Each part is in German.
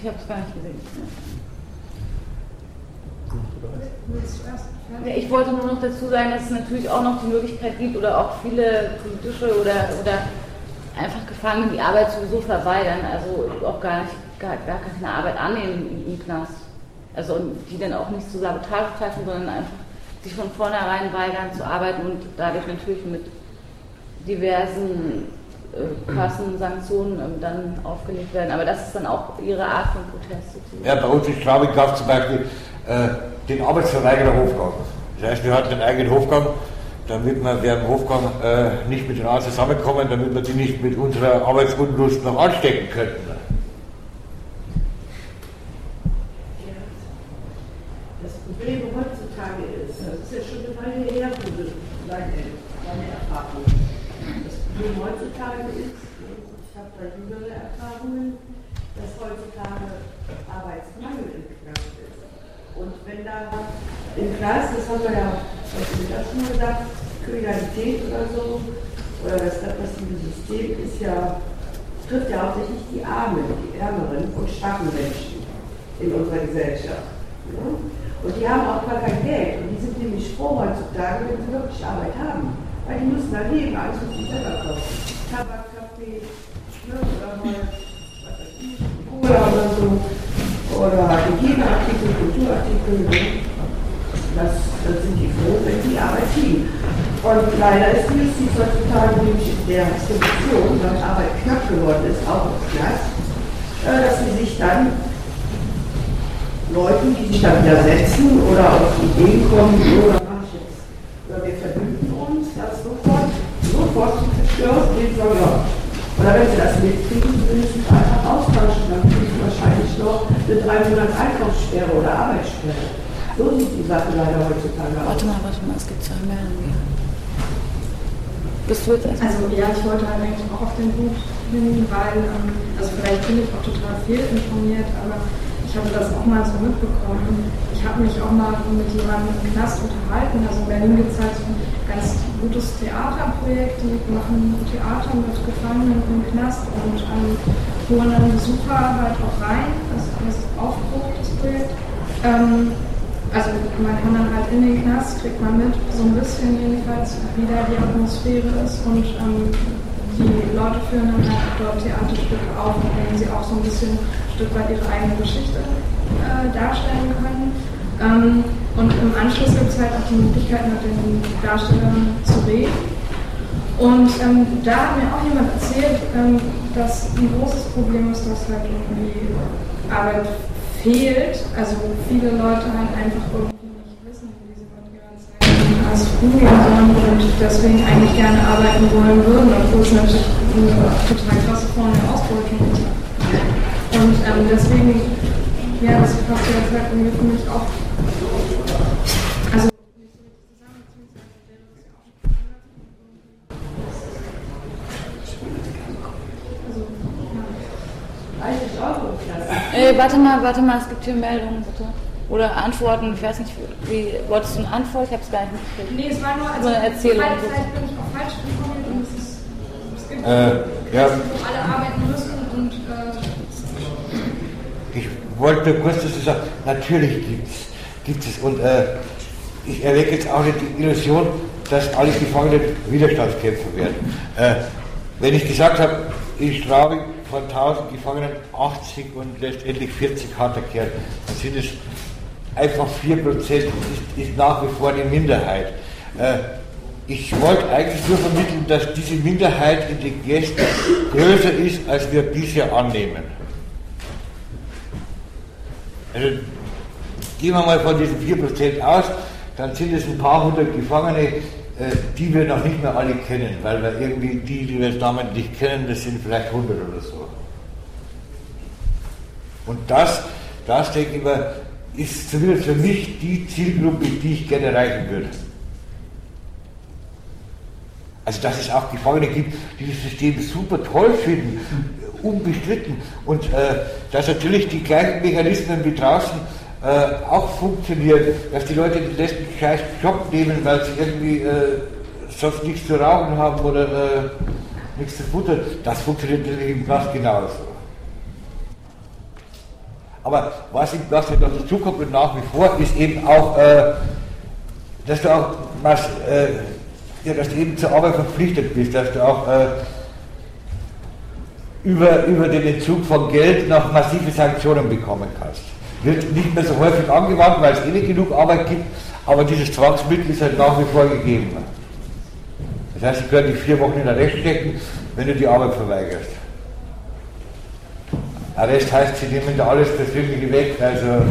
Ich habe es gar nicht gesehen. Ja, ich wollte nur noch dazu sagen, dass es natürlich auch noch die Möglichkeit gibt oder auch viele politische oder, oder einfach Gefangene die Arbeit sowieso verweigern, also auch gar, nicht, gar, gar keine Arbeit annehmen im, Knast. Also die dann auch nicht zur Sabotage treffen, sondern einfach sich von vornherein weigern zu arbeiten und dadurch natürlich mit diversen krassen Sanktionen ähm, dann aufgelegt werden. Aber das ist dann auch ihre Art von Protest. Ja, bei uns in Straubing gab es zum Beispiel äh, den Arbeitsverweigerer Hofgang. Das heißt, wir hatten einen eigenen Hofgang, damit wir während Hofgang äh, nicht mit Rat zusammenkommen, damit wir die nicht mit unserer Arbeitsunlust noch anstecken könnten. Das Problem heutzutage ist, das ist ja schon eine Weile her, deine, deine Erfahrung. Das Problem heutzutage ist, ich habe da jüngere Erfahrungen, dass heutzutage Arbeitsmangel im Knast ist. Und wenn da Knast, das haben wir ja das schon gesagt, Kriminalität oder so, oder das repressive System ist ja, trifft ja hauptsächlich die Armen, die Ärmeren und schwachen Menschen in unserer Gesellschaft. Ja? Und die haben auch gar kein Geld. Und die sind nämlich froh heutzutage, wenn sie wirklich Arbeit haben. Weil die müssen da leben, alles muss sie selber kaufen. Tabak, Kaffee, ne, oder mal, was oder so. Oder Hygieneartikel, Kulturartikel. Ne? Das, das sind die froh, wenn die Arbeit kriegen. Und leider ist die Justiz heutzutage nämlich in der Situation, weil Arbeit knapp geworden ist, auch Knast, äh, dass sie sich dann Leuten, die sich dann widersetzen oder auf Ideen kommen, oder ich jetzt, oder wir verbünden uns, das sofort, sofort zu zerstören, den soll ja. Oder wenn sie das mitkriegen, mindestens einfach austauschen, dann kriegen sie wahrscheinlich noch eine drei Monats Einkaufssperre oder Arbeitssperre. So sieht die Sache leider heutzutage aus. Warte mal, warte mal, es gibt zwei Meldungen. Bist du jetzt erst? Also ja, ich wollte halt eigentlich auch auf den Buch hin, weil, ähm, also vielleicht bin ich auch total fehlinformiert, aber ich habe das auch mal so mitbekommen. Ich habe mich auch mal mit jemandem im Knast unterhalten. Also in Berlin gibt es halt so ein ganz gutes Theaterprojekt. Die machen Theater mit Gefangenen im Knast und ähm, holen dann Besucher halt auch rein. Das heißt Aufbruch, das Projekt. Ähm, also man kann dann halt in den Knast, kriegt man mit, so ein bisschen jedenfalls, wie da die Atmosphäre ist und ähm, die Leute führen dann halt dort Theaterstücke auf, in denen sie auch so ein bisschen Stück weit ihre eigene Geschichte äh, darstellen können. Ähm, und im Anschluss gibt es halt auch die Möglichkeit, mit den Darstellern zu reden. Und ähm, da hat mir auch jemand erzählt, ähm, dass ein großes Problem ist, dass halt irgendwie Arbeit fehlt. Also viele Leute halt einfach irgendwie nicht wissen, wie sie mit ihrer Zeit als sollen und deswegen eigentlich gerne arbeiten wollen würden, obwohl es natürlich eine total krasse Form der Ausbeutung ist. Und ähm, deswegen, ja, das passt jetzt halt für mich auch. Warte mal, warte mal, es gibt hier Meldungen, bitte. Oder Antworten, ich weiß nicht, wie, wolltest du eine Antwort? Ich habe es gar nicht mitgekriegt. Nee, es war nur, also So eine Erzählung. Vielleicht, vielleicht bin ich auch falsch informiert und es ist, es gibt Äh, ja. wo alle arbeiten müssen und äh, Ich wollte nur kurz dazu sagen, natürlich gibt es gibt es und äh, ich erwecke jetzt auch nicht die Illusion, dass alle Gefangenen Widerstandskämpfer werden. Äh, wenn ich gesagt habe, in Straubing von 1000 Gefangenen 80 und letztendlich 40 harter Kern, dann sind es einfach 4 Prozent, ist, ist nach wie vor eine Minderheit. Äh, ich wollte eigentlich nur vermitteln, dass diese Minderheit in den Gästen größer ist, als wir bisher annehmen. Also gehen wir mal von diesen 4% aus, dann sind es ein paar hundert Gefangene, die wir noch nicht mehr alle kennen, weil wir irgendwie die, die wir namentlich kennen, das sind vielleicht 100 oder so. Und das, das denke ich mal, ist zumindest für mich die Zielgruppe, die ich gerne erreichen würde. Also dass es auch Gefangene gibt, die das System super toll finden, unbestritten. Und äh, dass natürlich die gleichen Mechanismen wie draußen äh, auch funktionieren, dass die Leute den letzten scheiß Job nehmen, weil sie irgendwie äh, sonst nichts zu rauchen haben oder äh, nichts zu futtern. Das funktioniert im Knast genauso. Aber was im Gast noch dazukommt und nach wie vor, ist eben auch, äh, dass du auch was, äh, ja, dass du eben zur Arbeit verpflichtet bist, dass du auch äh, über, über den Entzug von Geld noch massive Sanktionen bekommen kannst. Wird nicht mehr so häufig angewandt, weil es eh nicht genug Arbeit gibt, aber dieses Zwangsmittel ist halt nach wie vor gegeben. Das heißt, sie können dich vier Wochen in Arrest stecken, wenn du die Arbeit verweigerst. Arrest heißt, sie nehmen da alles Persönliche weg, also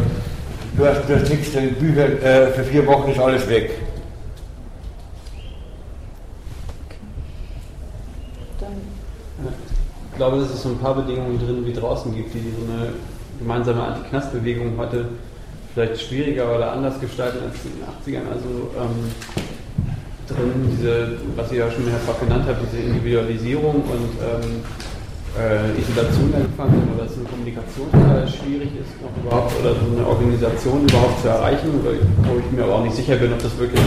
du hast, du hast nichts, deine Bücher, äh, für vier Wochen ist alles weg. Ich glaube, dass es so ein paar Bedingungen drin wie draußen gibt, die so eine gemeinsame Anti-Knast-Bewegung heute vielleicht schwieriger oder anders gestalten als in den 80ern. Also ähm, drin diese, was ihr ja schon mehrfach genannt habt, diese Individualisierung und ähm, äh, Isolation der Gefangenen oder dass eine Kommunikation schwierig ist, noch überhaupt oder so eine Organisation überhaupt zu erreichen, wo ich mir aber auch nicht sicher bin, ob das wirklich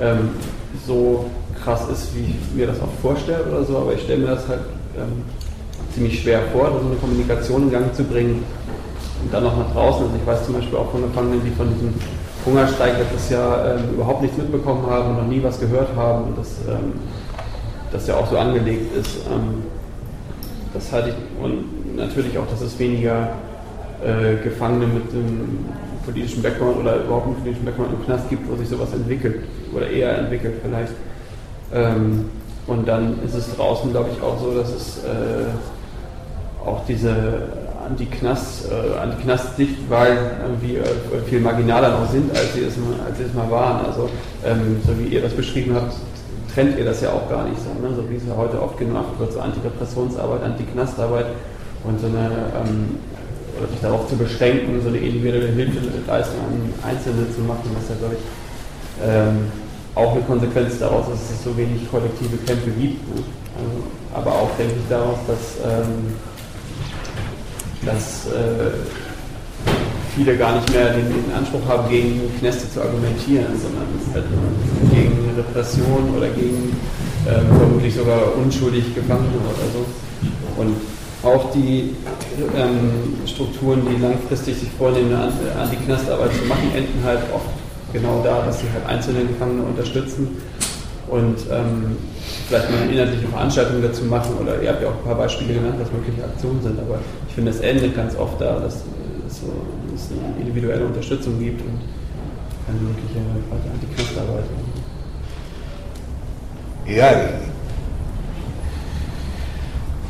ähm, so krass ist, wie ich mir das auch vorstelle oder so, aber ich stelle mir das halt ähm, ziemlich schwer vor, so eine Kommunikation in Gang zu bringen und dann noch nach draußen. Also ich weiß zum Beispiel auch von Gefangenen, die von diesem Hungerstreik letztes Jahr ähm, überhaupt nichts mitbekommen haben und noch nie was gehört haben und das, ähm, das ja auch so angelegt ist. Ähm, das halte ich, und natürlich auch, dass es weniger äh, Gefangene mit einem politischen Background oder überhaupt einen politischen Background im Knast gibt, wo sich sowas entwickelt oder eher entwickelt vielleicht. Ähm, und dann ist es draußen, glaube ich, auch so, dass es äh, auch diese Anti-Knast, äh, Anti-Knast-Sichtwahlen irgendwie äh, viel marginaler noch sind, als sie es mal, als sie es mal waren. Also, ähm, so wie ihr das beschrieben habt, trennt ihr das ja auch gar nicht so. Ne? So wie es ja heute oft gemacht wird, so Antirepressionsarbeit, Anti-Knastarbeit und so eine, ähm, oder sich darauf zu beschränken, so eine individuelle Hilfeleistung an Einzelne zu machen, was ja, glaube ich, ähm, auch eine Konsequenz daraus ist, dass es so wenig kollektive Kämpfe gibt. Ne? Also, aber auch, denke ich, daraus, dass ähm, dass äh, viele gar nicht mehr den, den, Anspruch haben, gegen Kneste zu argumentieren, sondern halt gegen Repression oder gegen äh, vermutlich sogar unschuldig Gefangene oder so. Und auch die ähm, Strukturen, die langfristig sich vornehmen, eine Anti-Knastarbeit zu machen, enden halt oft genau da, dass sie halt einzelne Gefangene unterstützen und ähm, vielleicht mal eine inhaltliche Veranstaltung dazu machen oder ihr habt ja auch ein paar Beispiele genannt, was mögliche Aktionen sind, aber ich finde, es endet ganz oft da, dass, es, so, dass es eine individuelle Unterstützung gibt und eine mögliche Antiknastarbeit. Ja,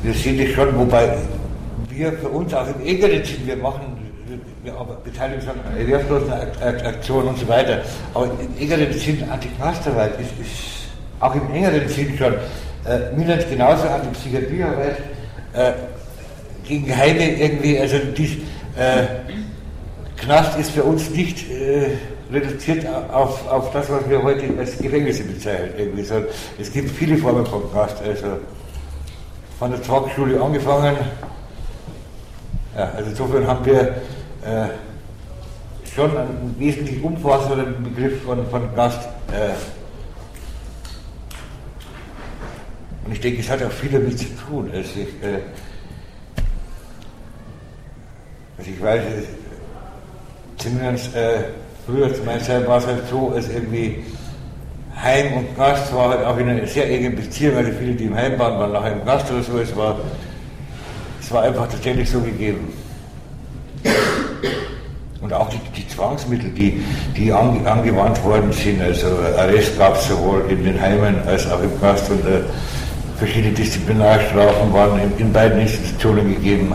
wir sehen das schon, wobei wir für uns auch im Sinn, wir machen wir beteiligen uns an erwerbslosen Aktionen und so weiter, aber im engeren Sinn Antiknastarbeit ist, ist auch im engeren Sinn schon, äh, mindestens genauso an die Psychiatriearbeit äh, gegen Heime irgendwie, also dies, äh, Knast ist für uns nicht äh, reduziert auf, auf das, was wir heute als Gefängnisse bezeichnen. Irgendwie. So, es gibt viele Formen von Knast, also von der Talkschule angefangen. Ja, also insofern haben wir äh, schon einen wesentlich umfassenden Begriff von, von Knast. Äh, Und ich denke, es hat auch viel damit zu tun. Also ich, äh, also ich weiß, zumindest äh, früher zu meiner Zeit war es halt so, dass irgendwie Heim und Gast war halt auch in einer sehr engen Beziehung, also viele, die im Heim waren, waren nachher im Gast oder so. Es war, es war einfach tatsächlich so gegeben. Und auch die, die Zwangsmittel, die, die ange, angewandt worden sind, also Arrest gab es sowohl in den Heimen als auch im Gast und äh, verschiedene Disziplinarstrafen waren in, in beiden Institutionen gegeben.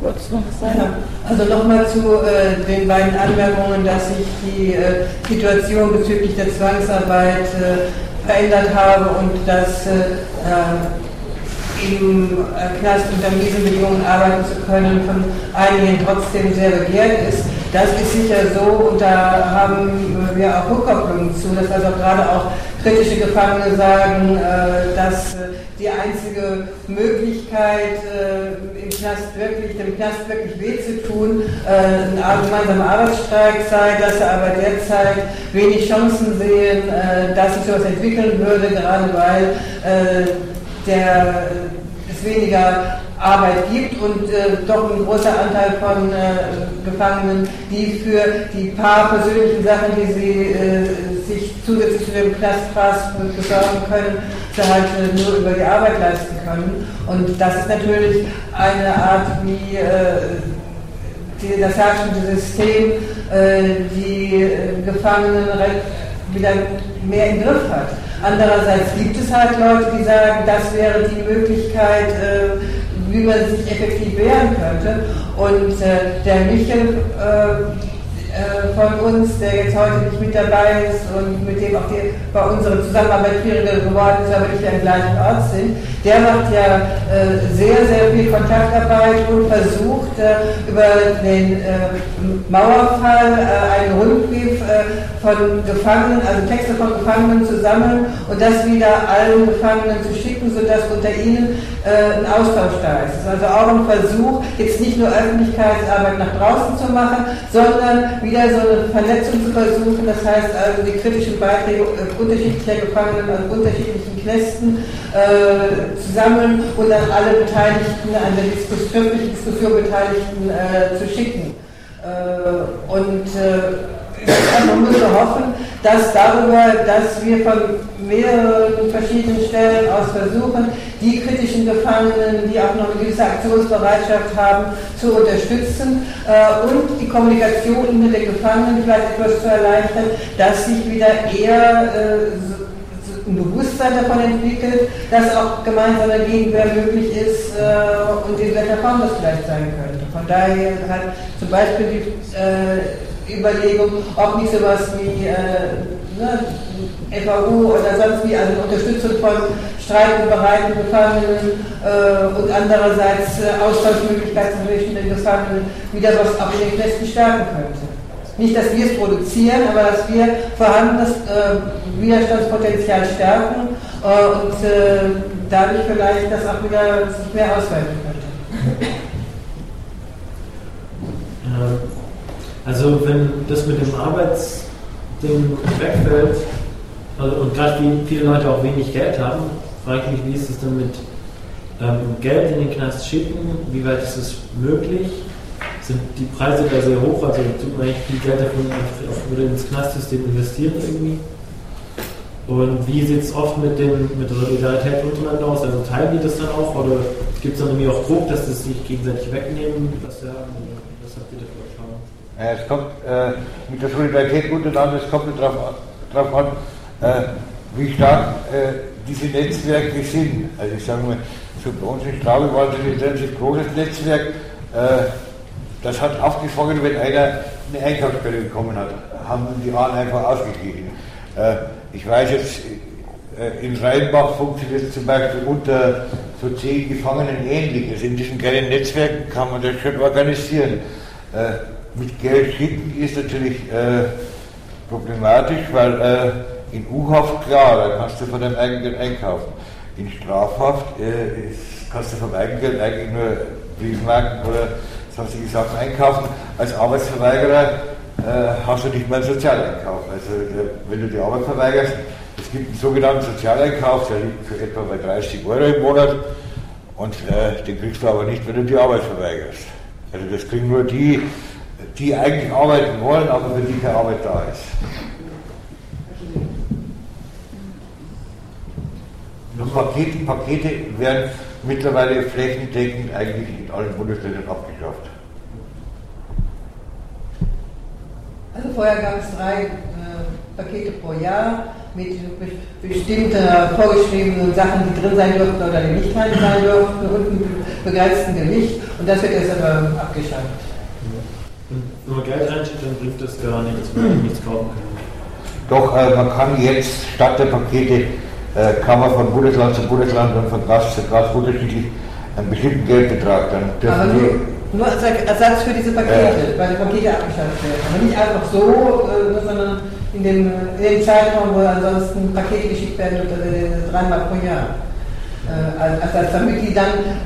Wolltest du noch was sagen? Also nochmal zu äh, den beiden Anmerkungen, dass sich die äh, Situation bezüglich der Zwangsarbeit äh, verändert habe und dass äh, im äh, Knast unter miesen Bedingungen arbeiten zu können, von einigen trotzdem sehr begehrt ist. Das ist sicher so und da haben wir auch Rückkopplungen zu, dass also gerade auch kritische Gefangene sagen, äh, dass äh, die einzige Möglichkeit, im Knast wirklich, dem Knast wirklich weh zu tun, ein gemeinsamer Arbeitsstreik sei, dass sie aber derzeit wenig Chancen sehen, dass sich sowas entwickeln würde, gerade weil der es weniger Arbeit gibt und äh, doch ein großer Anteil von äh, Gefangenen, die für die paar persönlichen Sachen, die sie äh, sich zusätzlich zu dem Knastpass besorgen können, sie halt äh, nur über die Arbeit leisten können. Und das ist natürlich eine Art, wie äh, die, das herrschende System äh, die Gefangenen wieder mehr im Griff hat. Andererseits gibt es halt Leute, die sagen, das wäre die Möglichkeit, wie man sich effektiv wehren könnte. Und äh, der Michel äh, von uns, der jetzt heute nicht mit dabei ist und mit dem auch die, bei unserer Zusammenarbeit schwieriger geworden ist, aber nicht am gleichen Ort sind, der macht ja äh, sehr, sehr viel Kontaktarbeit und versucht äh, über den äh, Mauerfall äh, einen Rundbrief von Gefangenen, also Texte von Gefangenen zu sammeln und das wieder allen Gefangenen zu schicken, sodass unter ihnen ein Austausch da ist also auch ein Versuch, jetzt nicht nur Öffentlichkeitsarbeit nach draußen zu machen, sondern wieder so eine Vernetzung zu versuchen, das heißt also die kritischen Beiträge äh, unterschiedlicher Gefangenen an unterschiedlichen Knästen äh, zu sammeln und dann alle Beteiligten, an der Diskus Diskussion Beteiligten äh, zu schicken. Äh, und äh, man muss hoffen, dass darüber, dass wir von mehreren verschiedenen Stellen aus versuchen, die kritischen Gefangenen, die auch noch eine gewisse Aktionsbereitschaft haben, zu unterstützen äh, und die Kommunikation mit den Gefangenen vielleicht etwas zu erleichtern, dass sich wieder eher äh, ein Bewusstsein davon entwickelt, dass auch gemeinsame Gegenwehr möglich ist äh, und in welcher Form das vielleicht sein könnte. Von daher hat zum Beispiel die äh, Überlegung, ob nicht sowas wie äh, ne, FAU oder sonst wie, also Unterstützung von streitbereiten Gefangenen äh, und andererseits äh, Austauschmöglichkeiten zwischen den Gefangenen wieder was auch in den Knästen stärken könnte. Nicht, dass wir es produzieren, aber dass wir vorhandenes äh, Widerstandspotenzial stärken äh, und äh, dadurch vielleicht das auch wieder mehr ausweiten könnte. Also wenn das mit dem Arbeitsding wegfällt also, und gerade viele Leute auch wenig Geld haben, frage ich mich, wie ist es denn mit ähm, Geld in den Knast schicken? Wie weit ist es möglich? Sind die Preise da sehr hoch? Also tut man eigentlich viel Geld davon würde ins Knastsystem investieren irgendwie? Und wie sieht es oft mit, dem, mit der Solidarität untereinander aus? Also teilen die das dann auch oder gibt es dann irgendwie auch Druck, dass das sich gegenseitig wegnehmen, was haben? Was habt ihr dafür? Es kommt äh, mit der Solidarität untereinander, es kommt darauf an, äh, wie stark äh, diese Netzwerke sind. Also ich sage mal, so bei uns in Straube war das ein relativ großes Netzwerk. Äh, das hat aufgefangen, wenn einer eine Einkaufsstelle bekommen hat, haben die anderen einfach ausgegeben. Äh, ich weiß jetzt, äh, in Rheinbach funktioniert es zum Beispiel unter so zehn Gefangenen ähnlich. Also in diesen kleinen Netzwerken kann man das schon organisieren mit Geld schicken ist natürlich äh, problematisch, weil äh, in U-Haft, klar, da kannst du von deinem eigenen Geld einkaufen. In Strafhaft äh, ist, kannst du vom eigenen Geld eigentlich nur Briefmarken oder sonstige Sachen einkaufen. Als Arbeitsverweigerer äh, hast du nicht mehr einen Sozialeinkauf. Also äh, wenn du die Arbeit verweigerst, es gibt einen sogenannten Sozialeinkauf, der liegt für etwa bei 30 Euro im Monat und äh, den kriegst du aber nicht, wenn du die Arbeit verweigerst. Also das kriegen nur die, die eigentlich arbeiten wollen, aber für die keine Arbeit da ist. Und Pakete, Pakete werden mittlerweile flächendeckend eigentlich in allen Bundesländern abgeschafft. Also vorher gab es drei äh, Pakete pro Jahr mit bestimmten vorgeschriebenen Sachen, die drin sein dürften oder die nicht drin sein dürften und einem begrenzten Gewicht. Und das wird jetzt aber abgeschafft. Wenn man Geld reinschickt, dann bringt das gar nichts, wenn man nichts kaufen kann. Doch, äh, man kann jetzt statt der Pakete, äh, kann man von Bundesland zu Bundesland und von Gast zu Gast unterschiedlich einen bestimmten Geldbetrag dann dürfen Aber nur, nur als Ersatz für diese Pakete, ja. weil die Pakete abgeschafft werden. Aber nicht einfach so, äh, sondern in dem, in dem Zeitraum, wo ansonsten Pakete geschickt werden, äh, dreimal pro Jahr. Äh, als, damit die dann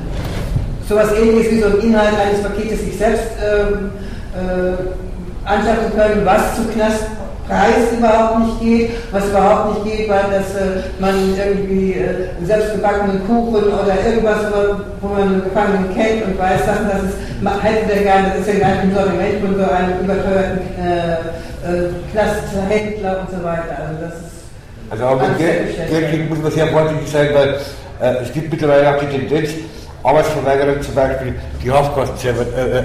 sowas ähnliches wie so ein Inhalt eines Paketes sich selbst ähm, äh, anschaffen können, was zu Knast Preis überhaupt nicht geht. Was überhaupt nicht geht, war, dass äh, man irgendwie äh, selbstgebackenen Kuchen oder irgendwas, wo man einen Gefangenen kennt und weiß, dass das ist, hätte der gerne, das ist ja gar nicht im Sortiment von so einem überteuerten äh, äh, Knasthändler und so weiter. Also das ist Also auch mit Geld, Geld muss man sehr vorsichtig sein, weil äh, es gibt mittlerweile auch die Tendenz, Arbeitsverweigerung zum Beispiel die Haftkosten selber äh,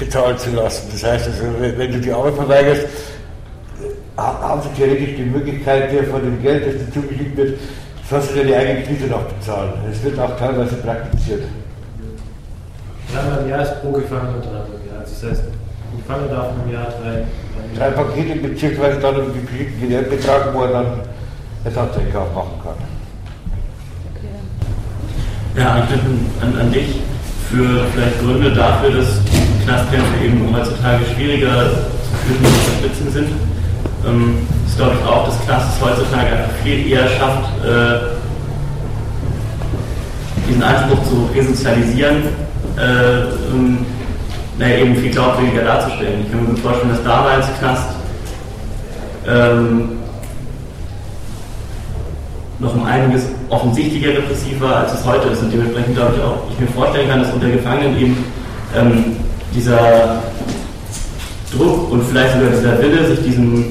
bezahlen zu lassen. Das heißt, also, wenn du die Arbeit verweigerst, haben sie theoretisch die Möglichkeit, dir von dem Geld, das dir zugeschickt wird, sollst du dir die eigene Krise noch bezahlen. Das wird auch teilweise praktiziert. Dreimal im Jahr ist pro Gefangener dreimal im Jahr. Also das heißt, ein Gefangener darf im Jahr drei. Drei Pakete beziehungsweise dann einen bestimmten Geldbetrag, wo er dann Ersatzeinkauf machen kann. Ja, an, an dich für vielleicht Gründe dafür, dass Knastkämpfe eben heutzutage schwieriger zu führen zu unterstützen sind. Ähm, ist glaube ich auch, dass Knast es heutzutage einfach viel eher schafft, äh, diesen Anspruch zu resozialisieren, äh, um, naja, eben viel glaubwürdiger darzustellen. Ich kann mir vorstellen, dass damals Knast ähm, noch um einiges offensichtlicher repressiv war, als es heute ist. Und dementsprechend glaube ich auch, ich mir vorstellen kann, dass unter Gefangenen eben ähm, dieser Druck und vielleicht sogar dieser Wille, sich diesem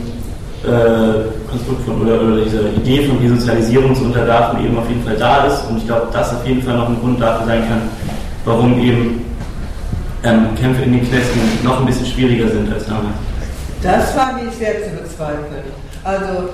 äh, Konstrukt von oder, oder dieser Idee von Resozialisierung zu unterwerfen, eben auf jeden Fall da ist. Und ich glaube, das auf jeden Fall noch ein Grund dafür sein kann, warum eben ähm, Kämpfe in den Knästen noch ein bisschen schwieriger sind als damals. Das wage ich sehr zu bezweifeln. Also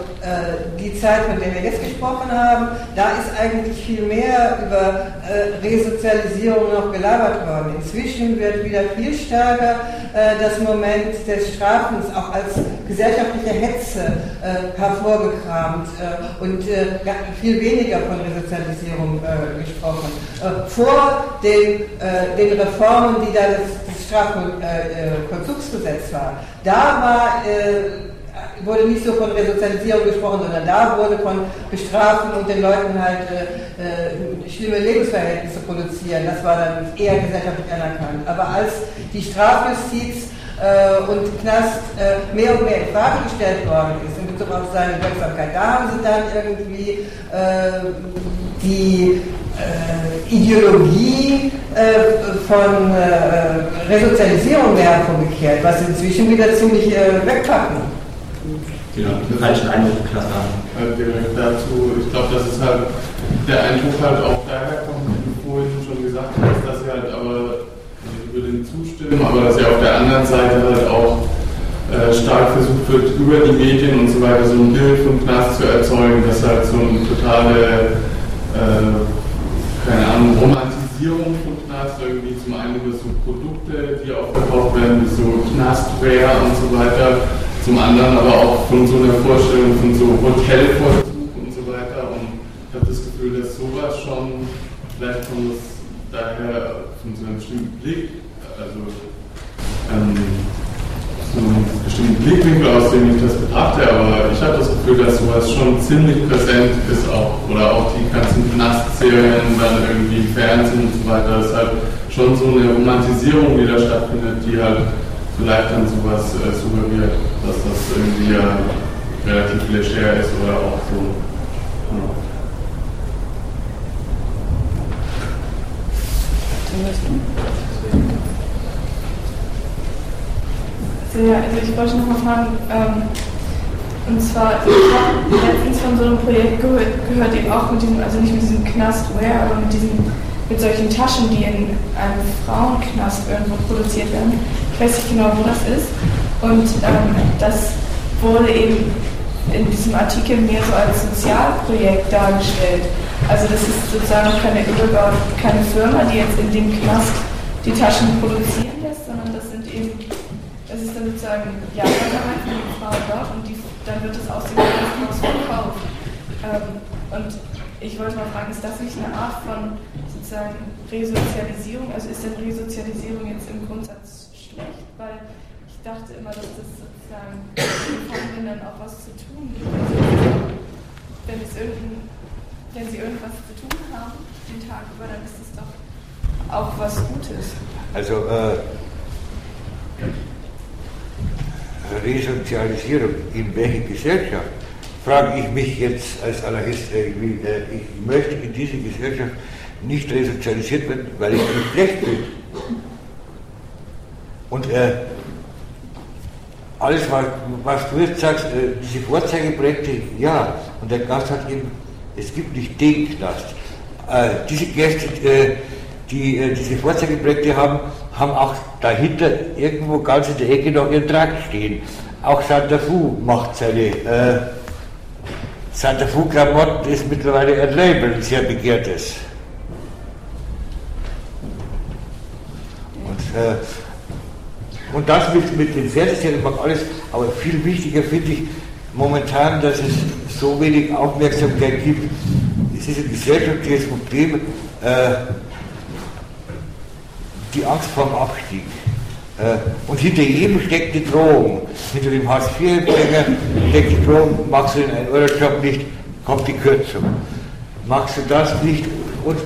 die Zeit, von der wir jetzt gesprochen haben, da ist eigentlich viel mehr über äh, Resozialisierung noch gelabert worden. Inzwischen wird wieder viel stärker äh, das Moment des Strafens auch als gesellschaftliche Hetze äh, hervorgekramt äh, und äh, viel weniger von Resozialisierung gesprochen. vor den, den Reformen, die da das, das Strafvollzugsgesetz war, da war wurde nicht so von Resozialisierung gesprochen, sondern da wurde von Bestrafen und den Leuten halt äh, äh, schlimme Lebensverhältnisse produzieren. Das war dann eher gesellschaftlich anerkannt. Aber als die Strafjustiz äh, und Knast äh, mehr und mehr in Frage gestellt worden ist in Bezug auf seine Wirksamkeit, da haben sie dann irgendwie äh, die äh, Ideologie von Resozialisierung mehr hervorgekehrt, was inzwischen wieder ziemlich wegpacken genau, einen falschen Eindruck Klasse haben. Äh, direkt dazu, ich glaube, dass es halt der Eindruck halt auch daher kommt, wie du vorhin schon gesagt hast, dass sie halt aber ich würde den zustimmen, aber dass ja auf der anderen Seite halt auch äh, stark versucht wird, über die Medien und so weiter so ein Bild von Knast zu erzeugen, dass halt so eine totale, äh, keine Ahnung, Romantisierung von Knast irgendwie zum einen über so Produkte, die auch verkauft werden, wie so Knastware und so weiter, zum anderen aber auch von so einer Vorstellung von so Hotelvollzug und so weiter. Und ich habe das Gefühl, dass sowas schon, vielleicht kommt es daher von so einem bestimmten Blick, also ähm, so einen bestimmten Blickwinkel, aus dem ich das betrachte, aber ich habe das Gefühl, dass sowas schon ziemlich präsent ist auch, oder auch die ganzen Knastserien dann irgendwie im Fernsehen und so weiter, dass halt schon so eine Romantisierung wieder stattfindet, die halt vielleicht dann sowas äh, suggeriert, dass das irgendwie ja relativ leger ist oder auch so. Ja. also ich wollte noch mal fragen, ähm, und zwar, ich habe letztens von so einem Projekt gehört, gehört, eben auch mit diesem, also nicht mit diesem Knastware, aber mit diesem, mit solchen Taschen, die in einem Frauenknast irgendwo produziert werden ich weiß nicht genau, wo das ist. Und ähm, das wurde eben in diesem Artikel mehr so als Sozialprojekt dargestellt. Also das ist sozusagen keine Übergabe, keine Firma, die jetzt in dem Knast die Taschen produzieren lässt, sondern das sind eben, das ist dann sozusagen ja, Jahresarbeit von den Frauen dort und die, dann wird es aus dem Knast verkauft. Ähm, und ich wollte mal fragen, ist das nicht eine Art von sozusagen Resozialisierung? Also ist denn Resozialisierung jetzt im Grundsatz schlecht, weil ich dachte immer, dass das sozusagen den Gefangenen auch was zu tun gibt. Wenn, es wenn sie irgendwas zu tun haben, den Tag über, dann ist es doch auch was Gutes. Also, äh, Resozialisierung in welche Gesellschaft, frage ich mich jetzt als Anarchist, äh, ich möchte in diese Gesellschaft nicht resozialisiert werden, weil ich nicht schlecht bin. Und äh, alles, was, was, du jetzt sagst, äh, diese Vorzeigeprojekte, ja, und der Gast hat eben, es gibt nicht den Knast. Äh, diese Gäste, äh, die äh, diese Vorzeigeprojekte haben, haben auch dahinter irgendwo ganz in der Ecke noch ihren Trag stehen. Auch Santa Fu macht seine äh, Santa Fu Klamotten ist mittlerweile ein Label, ein sehr begehrtes. Äh, und das mit, mit den Fernsehserien macht alles, aber viel wichtiger finde ich momentan, dass es so wenig Aufmerksamkeit gibt. Es ist ein gesellschaftliches Problem, äh, die Angst vor dem Abstieg. Äh, und hinter jedem steckt die Drohung. Hinter dem Hartz-IV-Empfänger steckt die Drohung, machst du den 1-Euro-Job nicht, kommt die Kürzung. Machst du das nicht? Und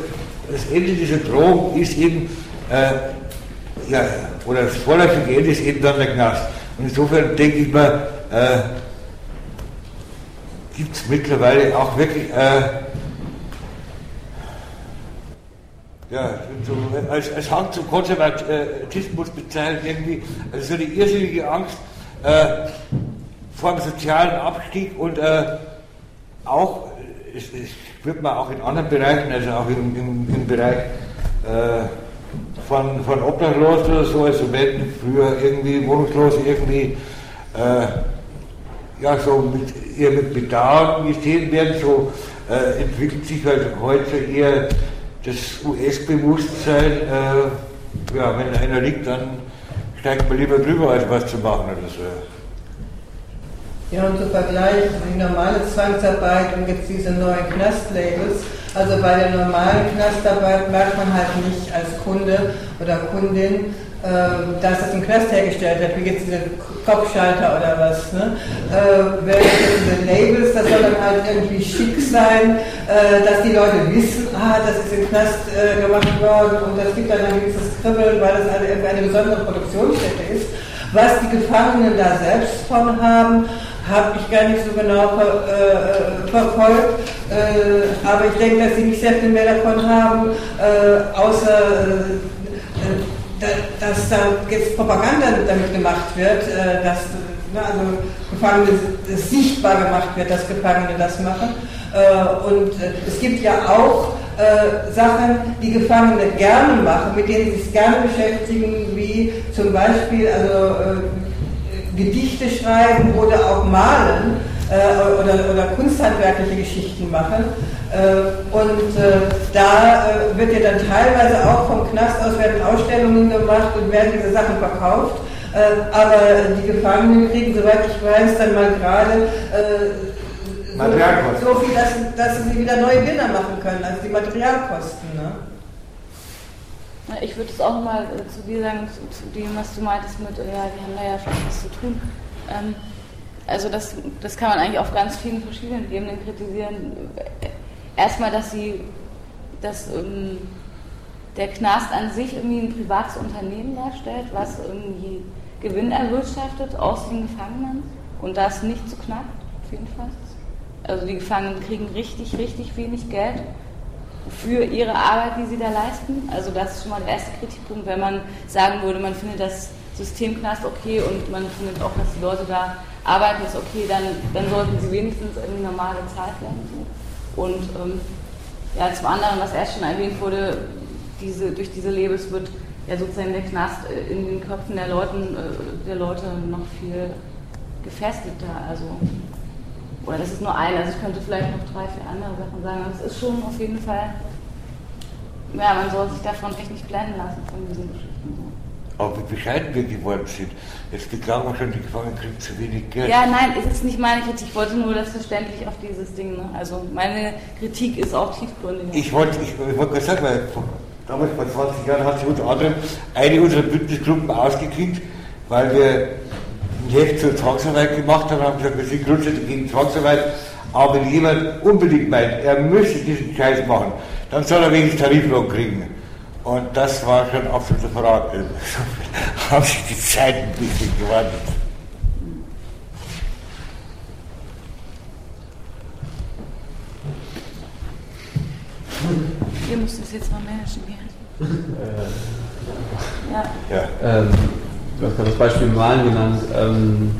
das Ende dieser Drohung ist eben, äh, ja, oder das vorläufige Ende ist eben dann der Knast. Und insofern denke ich mal, äh, gibt es mittlerweile auch wirklich äh, ja, so, als, als Hang zum Konservatismus bezeichnet irgendwie, also so eine irrsinnige Angst äh, vor dem sozialen Abstieg und äh, auch, es spürt man auch in anderen Bereichen, also auch im, im, im Bereich äh, von, von Obdachlosen oder so, also wenn früher irgendwie Wohnungslose irgendwie äh, ja, so mit, eher mit Bedauern gesehen werden, so äh, entwickelt sich halt heute eher das US-Bewusstsein, äh, ja, wenn einer liegt, dann steigt man lieber drüber, als was zu machen oder so. Ja, und zu vergleichen, die normale Zwangsarbeit und jetzt diese neuen Knastlabels. Also bei der normalen Knastarbeit merkt man halt nicht als Kunde oder Kundin, ähm, dass es ein Knast hergestellt hat, wie jetzt diese Kopfschalter oder was. Ne? Äh, diese Labels, das soll dann halt irgendwie schick sein, äh, dass die Leute wissen, ah, das ist im Knast äh, gemacht worden und das gibt dann ein gewisses Kribbeln, weil das eine, eine besondere Produktionsstätte ist. Was die Gefangenen da selbst von haben, habe ich gar nicht so genau ver, äh, verfolgt, äh, aber ich denke, dass sie nicht sehr viel mehr davon haben, äh, außer dass da jetzt Propaganda damit gemacht wird, äh, dass ne, also Gefangene sichtbar gemacht wird, dass Gefangene das machen. Äh, und äh, es gibt ja auch Sachen, die Gefangene gerne machen, mit denen sie sich gerne beschäftigen, wie zum Beispiel also, Gedichte schreiben oder auch malen äh, oder, oder kunsthandwerkliche Geschichten machen. Äh, und äh, da äh, wird ja dann teilweise auch vom Knast aus werden Ausstellungen gemacht und werden diese Sachen verkauft. Äh, aber die Gefangenen kriegen, soweit ich weiß, dann mal gerade so, so, viel, dass, dass sie wieder neue Bilder machen können, also die Materialkosten. Ne? Ich würde es auch mal zu dir sagen, zu, dem, was du meintest mit, ja, wir haben da ja schon was zu tun. Ähm, also das, das kann man eigentlich auf ganz vielen verschiedenen Ebenen kritisieren. Erstmal, dass sie, dass ähm, der Knast an sich irgendwie ein privates Unternehmen darstellt, was irgendwie Gewinn erwirtschaftet aus den Gefangenen und das nicht zu knapp, auf jeden Fall. Also die Gefangenen kriegen richtig, richtig wenig Geld für ihre Arbeit, die sie da leisten. Also das ist schon mal der erste Kritikpunkt, wenn man sagen würde, man findet das System Knast okay und man findet auch, dass die Leute da arbeiten, ist okay, dann, dann sollten sie wenigstens irgendwie normal bezahlt werden. Und ähm, ja, zum anderen, was erst schon erwähnt wurde, diese, durch diese Labels wird ja sozusagen der Knast äh, in den Köpfen der, Leuten, äh, der Leute noch viel gefestigter. Also, oder das ist nur eine, also ich könnte vielleicht noch drei, vier andere Sachen sagen, aber es ist schon auf jeden Fall, ja, man soll sich davon echt nicht blenden lassen von diesen Geschichten auch wie bescheiden wir geworden sind. Jetzt beklagen wir schon, die Gefangenen kriegen zu wenig Geld. Ja, nein, es ist nicht meine Kritik. Ich wollte nur das verständlich auf dieses Ding. Ne? Also meine Kritik ist auch tiefgründig. Ich wollte, ich, ich wollte gerade sagen, weil damals vor 20 Jahren hat sich unter anderem eine unserer Bündnisgruppen ausgeklinkt, weil wir Heft zur Zwangsarbeit gemacht haben, haben gesagt, wir sind grundsätzlich gegen Zwangsarbeit, aber wenn jemand unbedingt meint, er müsse diesen Scheiß machen, dann soll er wenigstens Tariflohn kriegen. Und das war schon absoluter Verrat. So haben sich die Zeiten ein bisschen gewandelt. Ihr müsst es jetzt mal managen. Äh. Ja. ja. Ähm du hast gerade das Beispiel Malen genannt. Ähm,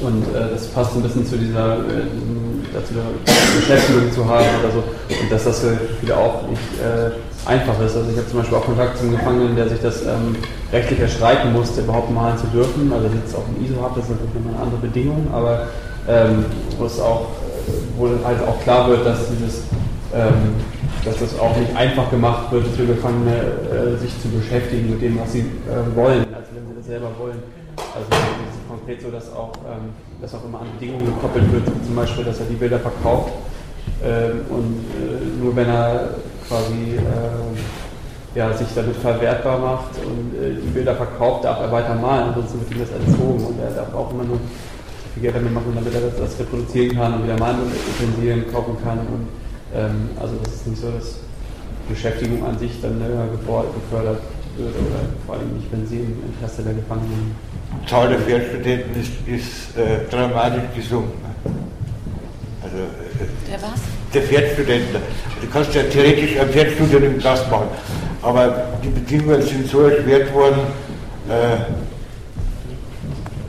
und äh, das passt ein bisschen zu dieser äh, dazu Beschäftigung zu haben oder so. Und dass das für viele auch nicht äh, einfach ist. Also ich habe zum Beispiel auch Kontakt zum Gefangenen, der sich das ähm, rechtlich erstreiten musste, überhaupt malen zu dürfen. Also jetzt auch ein ISO habe, das ist natürlich nochmal eine andere Bedingung, aber ähm, wo es auch, äh, wo halt auch klar wird, dass dieses ähm, dass das auch nicht einfach gemacht wird für Gefangene, äh, sich zu beschäftigen mit dem, was sie äh, wollen, also wenn sie das selber wollen. Also es ist konkret so, dass auch, ähm, dass auch immer an Bedingungen gekoppelt wird, zum Beispiel, dass er die Bilder verkauft ähm, und äh, nur wenn er quasi äh, ja, sich damit verwertbar macht und äh, die Bilder verkauft, darf er weiter malen, ansonsten wird ihm das entzogen und er darf auch immer nur viel Geld damit machen, damit er das, das reproduzieren kann und wieder Malutensilien kaufen kann und ähm, also das ist nicht so, dass Beschäftigung an sich dann äh, gefördert wird oder vor allem nicht, wenn sie im Interesse der Gefangenen Die Zahl der Pferdstudenten ist, ist äh, dramatisch gesunken. Also äh, Der was? der Pferdstudenten. Du kannst ja theoretisch ein Pferdstudium im Glas machen, aber die Bedingungen sind so erschwert worden, äh,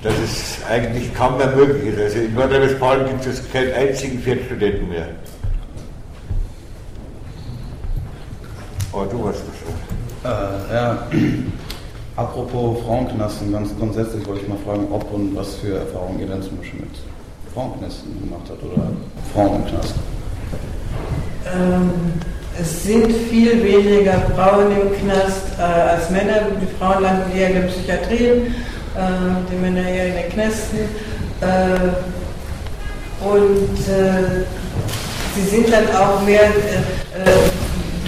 dass es eigentlich kaum mehr möglich ist. Also in Nordrhein-Westfalen gibt es keinen einzigen Pferdstudenten mehr. Schon. Äh, ja, apropos Frauenknasten, ganz grundsätzlich wollte ich mal fragen, ob und was für Erfahrungen ihr denn zum Beispiel mit Frauenknästen gemacht habt oder Frauen im Knast. Ähm, es sind viel weniger Frauen im Knast äh, als Männer. Die Frauen landen eher in der Psychiatrie, äh, die Männer eher in den Knästen. Äh, und äh, sie sind dann auch mehr äh, äh,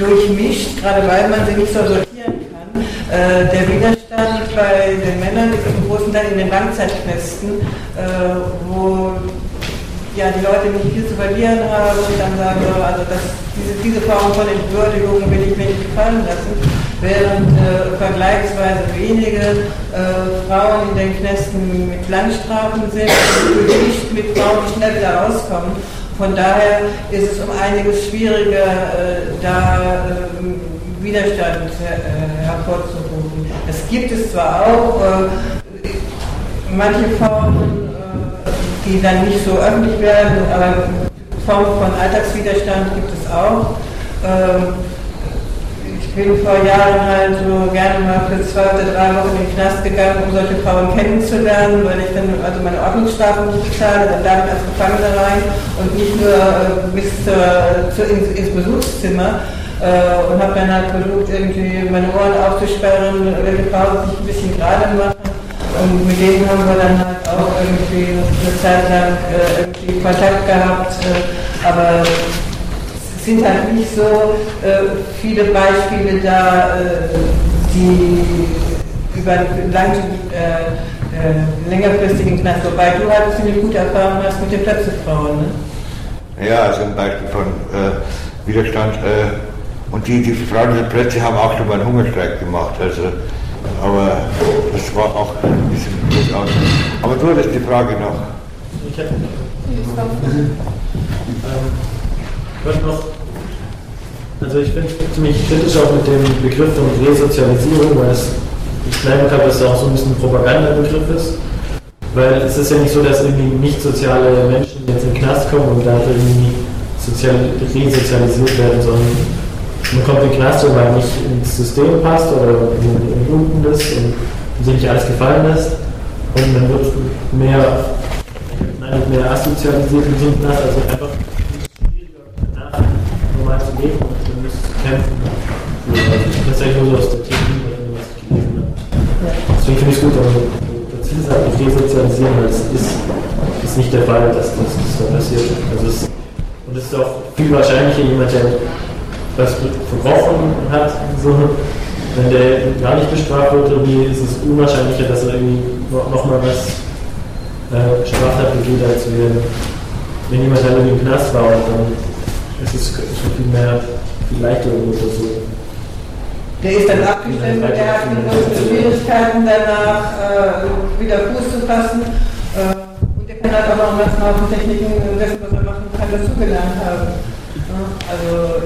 durchmischt, gerade weil man sie nicht so sortieren kann. Äh, der Widerstand bei den Männern ist im großen Teil in den Langzeitknästen, äh, wo ja, die Leute nicht viel zu verlieren haben und dann sagen, so, also das, diese, diese Form von Entwürdigung will ich mir nicht gefallen lassen, während äh, vergleichsweise wenige äh, Frauen in den Knästen mit Langstrafen sind und nicht mit Frauen, schnell wieder rauskommen. Von daher ist es um einiges schwieriger, äh, da ähm, Widerstand äh, hervorzurufen. Es gibt es zwar auch, äh, manche Formen, die dann nicht so öffentlich werden, aber Formen von Alltagswiderstand gibt es auch. Ich bin vor Jahren halt so gerne mal für zwei oder drei Wochen in den Knast gegangen, um solche Frauen kennenzulernen, weil ich dann also meine Ordnungsstrafen nicht bezahle, dann darf ich als Gefangene rein und nicht nur äh, bis zur, ins, ins Besuchszimmer. Äh, und habe dann halt versucht, irgendwie meine Ohren aufzusperren, oder die Frauen sich ein bisschen gerade machen. Und mit denen haben wir dann halt auch irgendwie eine Zeit lang äh, irgendwie Kontakt gehabt. Aber sind halt nicht so äh, viele Beispiele da, äh, die über einen lang, äh, äh, längerfristigen Knast, wobei du halt ziemlich gute Erfahrungen hast mit den Plötzefrauen. Ne? Ja, also ein Beispiel von äh, Widerstand. Äh, und die, die Frauen der Plätze haben auch schon mal einen Hungerstreik gemacht. Also, aber das war auch ein bisschen blöd aus. Aber du hattest die Frage noch. Ich hätte ähm, also ich bin ziemlich kritisch auch mit dem Begriff von Resozialisierung, weil es, ich glaube, dass es auch so ein bisschen ein Propagandabegriff ist. Weil es ist ja nicht so, dass irgendwie nicht soziale Menschen jetzt in den Knast kommen und da irgendwie sozial, resozialisiert werden, sondern man kommt in den Knast, weil man nicht ins System passt oder Minuten ist und sich nicht alles gefallen lässt. Und dann wird mehr, nein, mehr asozialisiert einem Knast, also einfach normal zu leben und man muss kämpfen. Das ist eigentlich nur so aus der Theorie, was ich gelesen habe. Deswegen finde ich es gut, aber das Ziel ist halt nicht resozialisieren, weil es ist, ist nicht der Fall, dass das, das so passiert. Also es, und es ist auch viel wahrscheinlicher, jemand, der das verbrochen hat, so, wenn der gar nicht bestraft wird, irgendwie ist es unwahrscheinlicher, dass er irgendwie nochmal was äh, Straftat begeht, als wenn, wenn jemand dann irgendwie im Knast war und dann ist es schon viel mehr, viel leichter oder so. Der ist dann abgestimmt, der hat große Schwierigkeiten danach äh, wieder Fuß zu fassen. Äh, und der kann halt auch noch ganz neue Techniken dessen, was er machen kann, dazugelernt haben. Ja, also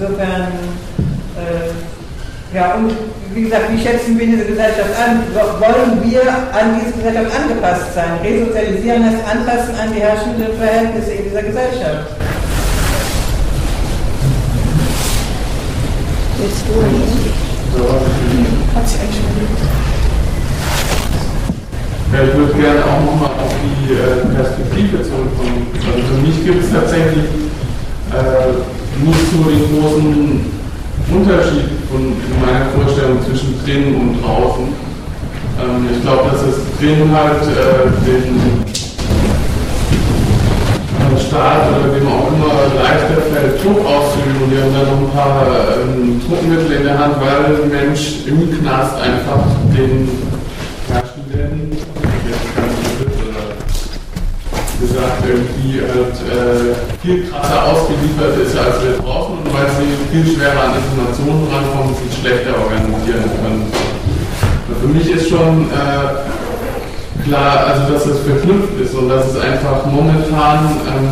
Insofern, äh, ja, und wie gesagt, wie schätzen wir diese Gesellschaft an? Wollen wir an diese Gesellschaft angepasst sein? Resozialisieren heißt anpassen an die herrschenden Verhältnisse in dieser Gesellschaft. Willst du Hat sich eigentlich schon. Ja, ich würde gerne auch nochmal auf die äh, Perspektive zurückkommen. Also für mich gibt es tatsächlich äh, nicht so den großen Unterschied von, in meiner Vorstellung zwischen drinnen und draußen. Ähm, ich glaube, dass es drinnen halt äh, den äh, Staat oder wem auch immer leichter fällt, Druck auszuüben und wir haben da noch ein paar ähm, Druckmittel in der Hand, weil ein Mensch im Knast einfach den Herrschenden gesagt, irgendwie halt äh, viel krasser ausgeliefert ist als wir draußen und weil sie viel schwerer an Informationen rankommen, sie schlechter organisieren können. Und für mich ist schon äh, klar, also dass es verknüpft ist und dass es einfach momentan, ähm,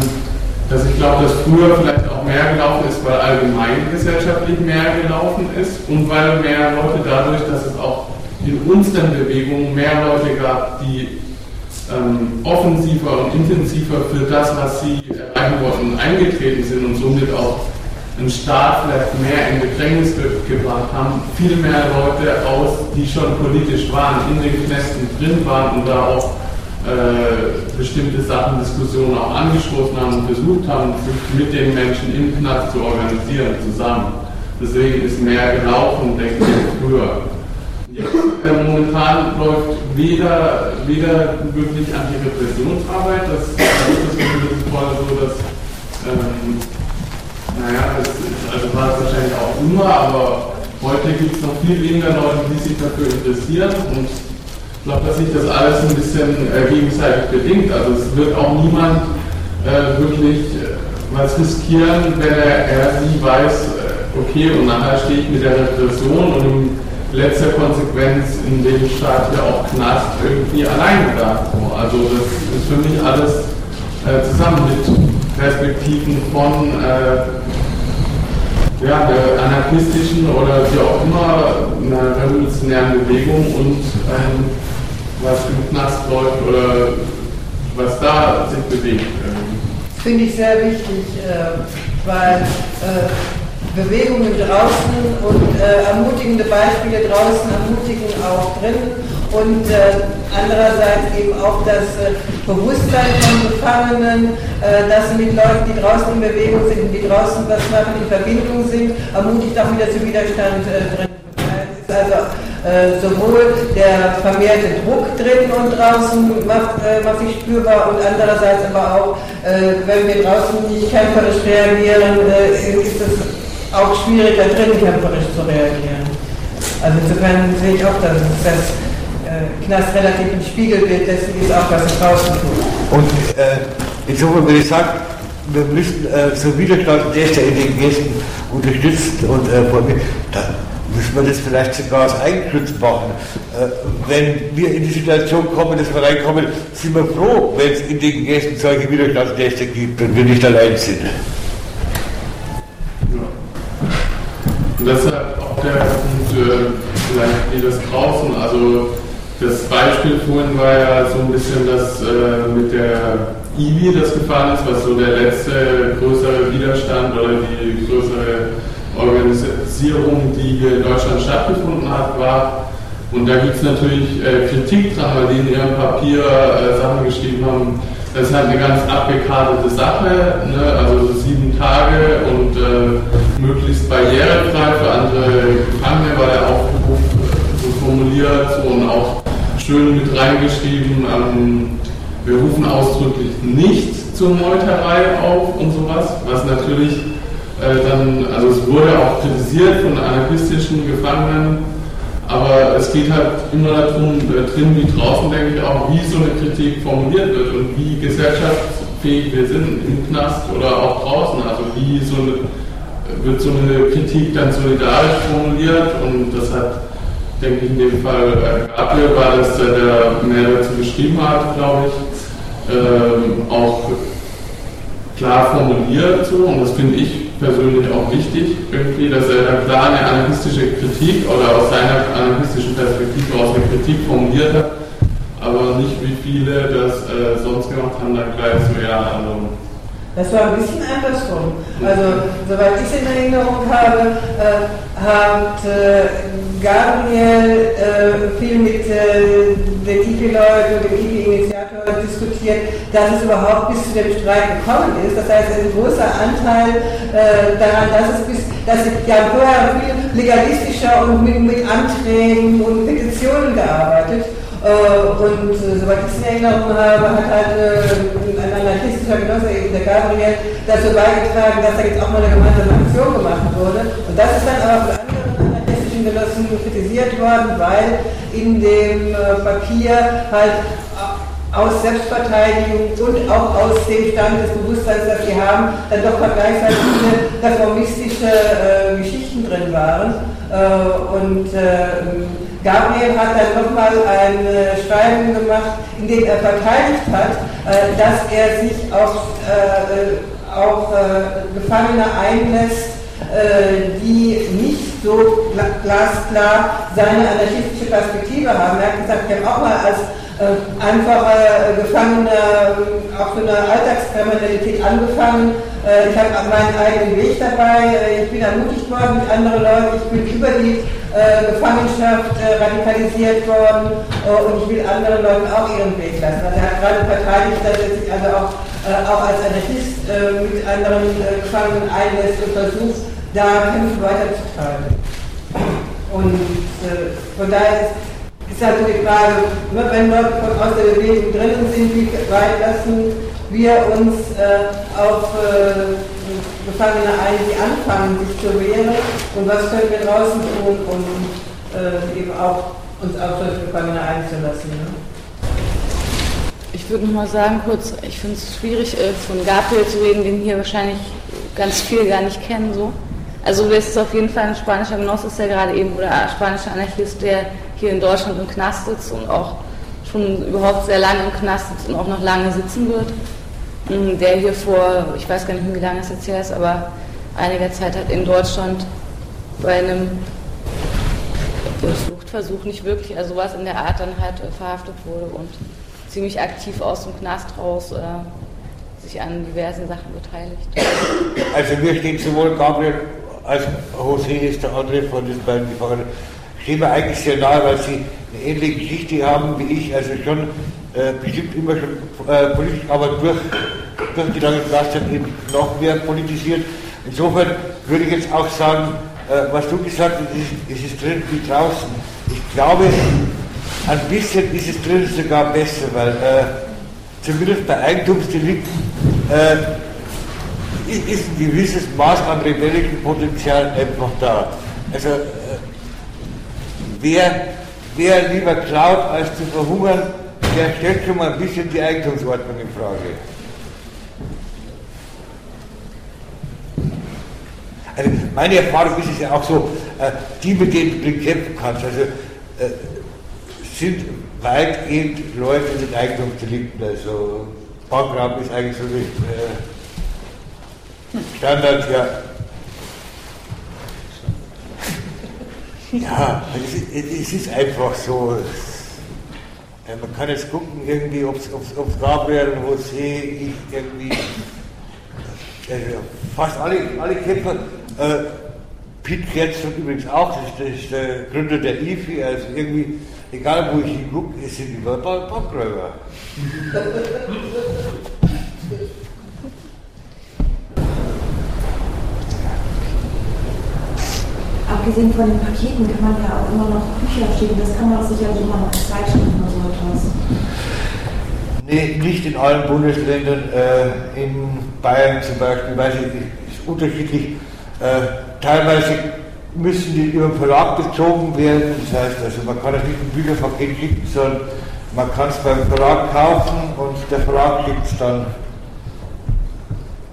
dass ich glaube, dass früher vielleicht auch mehr gelaufen ist, weil allgemein gesellschaftlich mehr gelaufen ist und weil mehr Leute dadurch, dass es auch in unseren Bewegungen mehr Leute gab, die ähm, offensiver und intensiver für das, was sie erreichen wollten, eingetreten sind und somit auch einen Staat vielleicht mehr in Bedrängnis ge gebracht haben, viel mehr Leute aus, die schon politisch waren, in den Knästen drin waren und da auch äh, bestimmte Sachen, Diskussionen auch angestoßen haben und versucht haben, sich mit den Menschen im Knast zu organisieren, zusammen. Deswegen ist mehr gelaufen, denke ich, früher. Äh, momentan läuft weder, weder wirklich Antirepressionsarbeit, das, das ist das so, dass, ähm, naja, das ist, also war es wahrscheinlich auch immer, aber heute gibt es noch viel weniger Leute, die sich dafür interessieren und ich glaube, dass sich das alles ein bisschen äh, gegenseitig bedingt. Also es wird auch niemand äh, wirklich äh, was riskieren, wenn er, er sie weiß, äh, okay, und nachher stehe ich mit der Repression und im letzter Konsequenz in dem Staat ja auch Knast irgendwie alleine da. Also das ist für mich alles äh, zusammen mit Perspektiven von äh, ja, der anarchistischen oder wie auch immer einer revolutionären Bewegung und ähm, was im Knast läuft oder was da sich bewegt. Finde ich sehr wichtig, äh, weil äh, Bewegungen draußen und äh, ermutigende Beispiele draußen ermutigen auch drinnen und äh, andererseits eben auch das äh, Bewusstsein von Gefangenen, äh, dass sie mit Leuten, die draußen in Bewegung sind, die draußen was machen, in Verbindung sind, ermutigt auch wieder zu Widerstand äh, drin. Also äh, sowohl der vermehrte Druck drinnen und draußen macht, macht sich spürbar und andererseits aber auch, wenn wir draußen nicht kämpferisch reagieren, ist es auch schwieriger drin kämpferisch zu reagieren. Also insofern sehe ich auch, dass das äh, Knast relativ ein Spiegelbild dessen ist, auch was es draußen tut. Und äh, insofern würde ich sagen, wir müssen äh, so Widerstand, der ist ja in den Gesten unterstützt und äh, von mir, da müssen wir das vielleicht sogar aus Eigenschutz machen. Äh, wenn wir in die Situation kommen, dass wir reinkommen, sind wir froh, wenn es in den Gesten solche Widerstandsnächte gibt und wir nicht allein sind. Und deshalb auch der Punkt, äh, vielleicht wie das draußen, also das Beispiel vorhin war ja so ein bisschen das äh, mit der IBI, das gefahren ist, was so der letzte größere Widerstand oder die größere Organisierung, die hier in Deutschland stattgefunden hat, war. Und da gibt es natürlich äh, Kritik dran, weil die in ihrem Papier äh, Sachen geschrieben haben, das ist halt eine ganz abgekartete Sache, ne? also sieben Tage und äh, möglichst barrierefrei für andere Gefangene war der Aufruf äh, so formuliert und auch schön mit reingeschrieben, ähm, wir rufen ausdrücklich nicht zur Meuterei auf und sowas, was natürlich äh, dann, also es wurde auch kritisiert von anarchistischen Gefangenen, aber es geht halt immer darum, äh, drin wie draußen, denke ich auch, wie so eine Kritik formuliert wird und wie gesellschaftsfähig wir sind im Knast oder auch draußen. Also wie so eine, wird so eine Kritik dann solidarisch formuliert und das hat, denke ich, in dem Fall äh, Gabriel war das, der, der mehr dazu geschrieben hat, glaube ich, ähm, auch klar formuliert so. Und das finde ich persönlich auch wichtig, irgendwie, dass er da klar eine anarchistische Kritik oder aus seiner anarchistischen Perspektive aus eine Kritik formuliert hat, aber nicht wie viele das äh, sonst gemacht haben, dann gleich so, ja, also das war ein bisschen andersrum. Also, soweit ich es in Erinnerung habe, äh, hat äh, Gabriel äh, viel mit äh, den IPI-Leuten, dem IPI-Initiator diskutiert, dass es überhaupt bis zu dem Streit gekommen ist. Das heißt, ein großer Anteil äh, daran, dass es bis, dass sie ja vorher viel legalistischer und mit, mit Anträgen und Petitionen gearbeitet äh, und soweit ich es in Erinnerung habe, hat halt äh, anarchistischer Genosse, eben der Gabriel, dazu beigetragen, dass da jetzt auch mal eine gemeinsame Aktion gemacht wurde. Und das ist dann aber von anderen anarchistischen Genossen kritisiert worden, weil in dem Papier halt aus Selbstverteidigung und auch aus dem Stand des Bewusstseins, das sie haben, dann doch vergleichsweise viele reformistische äh, Geschichten drin waren. Äh, und äh, Gabriel hat dann nochmal ein äh, Schreiben gemacht, in dem er verteidigt hat, äh, dass er sich auf, äh, auf Gefangene einlässt, die nicht so glasklar seine anarchistische Perspektive haben. Er hat gesagt, wir haben auch mal als einfache Gefangene auch für eine Alltagskriminalität angefangen. ich habe meinen eigenen Weg dabei. ich bin ermutigt worden mit anderen Leuten. Ich bin über die äh, Gefangenschaft äh, radikalisiert worden äh, und ich will anderen Leuten auch ihren Weg lassen. Also er hat gerade verteidigt, dass er sich also auch, äh, auch als Anarchist äh, mit anderen äh, Gefangenen einlässt und versucht, da Kämpfe weiterzutreiben. Und von daher ist, ist halt die Frage, ne, wenn Leute aus der Bewegung drinnen sind, wie weit lassen wir uns auf Gefangene ein, die anfangen, sich zu wehren und was können wir draußen tun, um äh, eben auch uns auf solche Gefangene einzulassen. Ne? Ich würde noch mal sagen kurz, ich finde es schwierig, äh, von Gabriel zu reden, den hier wahrscheinlich ganz viele gar nicht kennen. So. Also es ist auf jeden Fall ein spanischer Genosse, ist ja gerade eben, oder ein spanischer Anarchist, der hier in Deutschland im Knast sitzt und auch schon überhaupt sehr lange im Knast sitzt und auch noch lange sitzen wird der hier vor, ich weiß gar nicht wie lange es jetzt her ist, aber einiger Zeit hat in Deutschland bei einem Fluchtversuch nicht wirklich, also sowas in der Art dann halt äh, verhaftet wurde und ziemlich aktiv aus dem Knast raus äh, sich an diversen Sachen beteiligt. Also mir steht sowohl Gabriel als José ist der andere von diesen beiden Gefangenen, mir eigentlich sehr nahe, weil sie eine ähnliche Geschichte haben wie ich, also schon äh, bestimmt immer schon äh, politisch, aber durch, durch die lange Gaszeit eben noch mehr politisiert. Insofern würde ich jetzt auch sagen, äh, was du gesagt hast, ist, ist drin wie draußen. Ich glaube, ein bisschen ist es drin sogar besser, weil äh, zumindest bei Eigentumsdelikten äh, ist ein gewisses Maß an rebellischem Potenzial einfach da. Also äh, wer, wer lieber klaut, als zu verhungern, der stellt schon mal ein bisschen die Eigentumsordnung in Frage. Also meine Erfahrung ist es ja auch so, äh, die, mit denen du kämpfen kannst, also äh, sind weitgehend Leute mit Eigentumsdelikten. Also Bankraub ist eigentlich so ein äh, Standard, ja. Ja, es ist, einfach so. Ja, man kann jetzt gucken, irgendwie, ob es Gabriel und José, ich irgendwie, äh, fast alle, alle Kämpfer, äh, Pete Kerzler übrigens auch, das ist, der Gründer der IFI, also irgendwie, egal wo ich hingucke, es sind immer Bankräuber. Abgesehen von den Paketen kann man ja auch immer noch Bücher schicken. Das kann man sicherlich immer noch Zeitschriften oder so etwas. Nee, nicht in allen Bundesländern. Äh, in Bayern zum Beispiel, weiß ich, ist unterschiedlich. Äh, teilweise müssen die über den Verlag bezogen werden. Das heißt, also man kann es nicht ein Bücherpaket schicken, sondern man kann es beim Verlag kaufen und der Verlag schickt es dann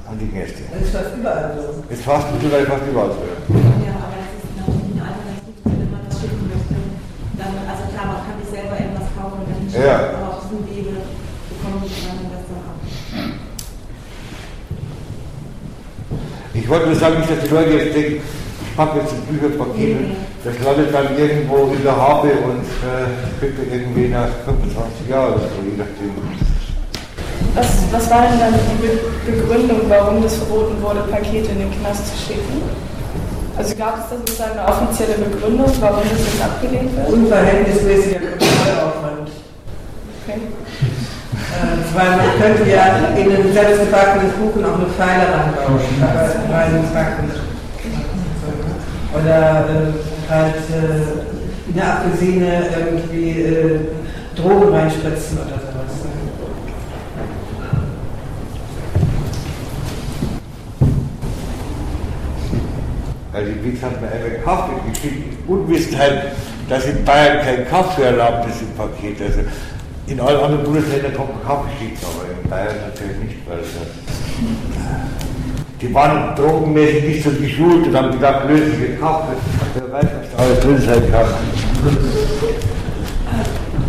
an die Gäste. Das ist fast überall so. Ist fast mittlerweile fast überall so. Ja, aber das ist natürlich eine Alternative, wenn man das schicken möchte. Dann, also klar, man kann sich selber etwas kaufen und dann schicken, Ja. aber auf diesem Wege bekommen die dann das dann ab. Ich wollte nur sagen, nicht, dass die Leute jetzt denken, ich packe jetzt ein Bücherpaket und das landet dann irgendwo in der Habe und äh, ihr irgendwie nach 25 Jahren oder so, je nachdem. Was, was war denn dann die Be Begründung, warum das verboten wurde, Pakete in den Knast zu schicken? Also gab es da sozusagen eine offizielle Begründung, warum das jetzt abgelehnt wird? Unverhältnismäßiger. Okay. Äh, weil man könnte ja in einen selbstgebackenen Kuchen auch eine Pfeile reinpacken. Oder äh, halt äh, in eine Apfelsine irgendwie äh, Drogen reinspritzen oder sowas. Also wie gesagt, mir eine Kaffeegeschichte, Unwissenheit, dass in Bayern kein Kaffee erlaubt ist im Paket. Also in allen anderen Bundesländern kommt ein Kaffeeschicht, aber in Bayern natürlich nicht, weil das, die waren drogenmäßig nicht so geschult und haben gedacht, wir Kaffee. Wer weiß, was da alles drin sein kann.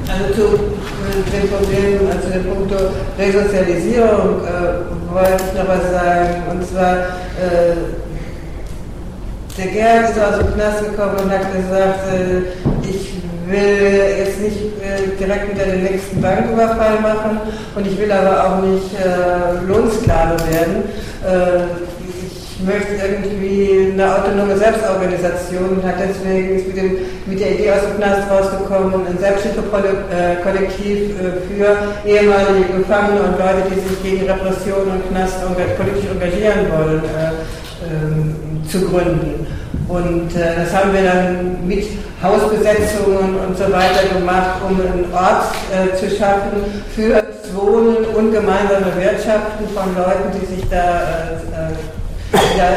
Also zu äh, dem Problem, also dem Punkt Resozialisierung äh, wollte ich noch was sagen. Und zwar, äh, der Gerd ist aus dem Knast gekommen und hat gesagt, äh, will jetzt nicht äh, direkt wieder den nächsten Banküberfall machen und ich will aber auch nicht äh, Lohnsklave werden. Äh, ich möchte irgendwie eine autonome Selbstorganisation und hat deswegen ist mit, dem, mit der Idee aus dem Knast rausgekommen, ein Selbsthilfekollektiv äh, für ehemalige Gefangene und Leute, die sich gegen Repression und Knast politisch engagieren wollen, äh, ähm, zu gründen. Und äh, das haben wir dann mit Hausbesetzungen und so weiter gemacht, um einen Ort äh, zu schaffen für das Wohnen und gemeinsame Wirtschaften von Leuten, die sich da äh, ja,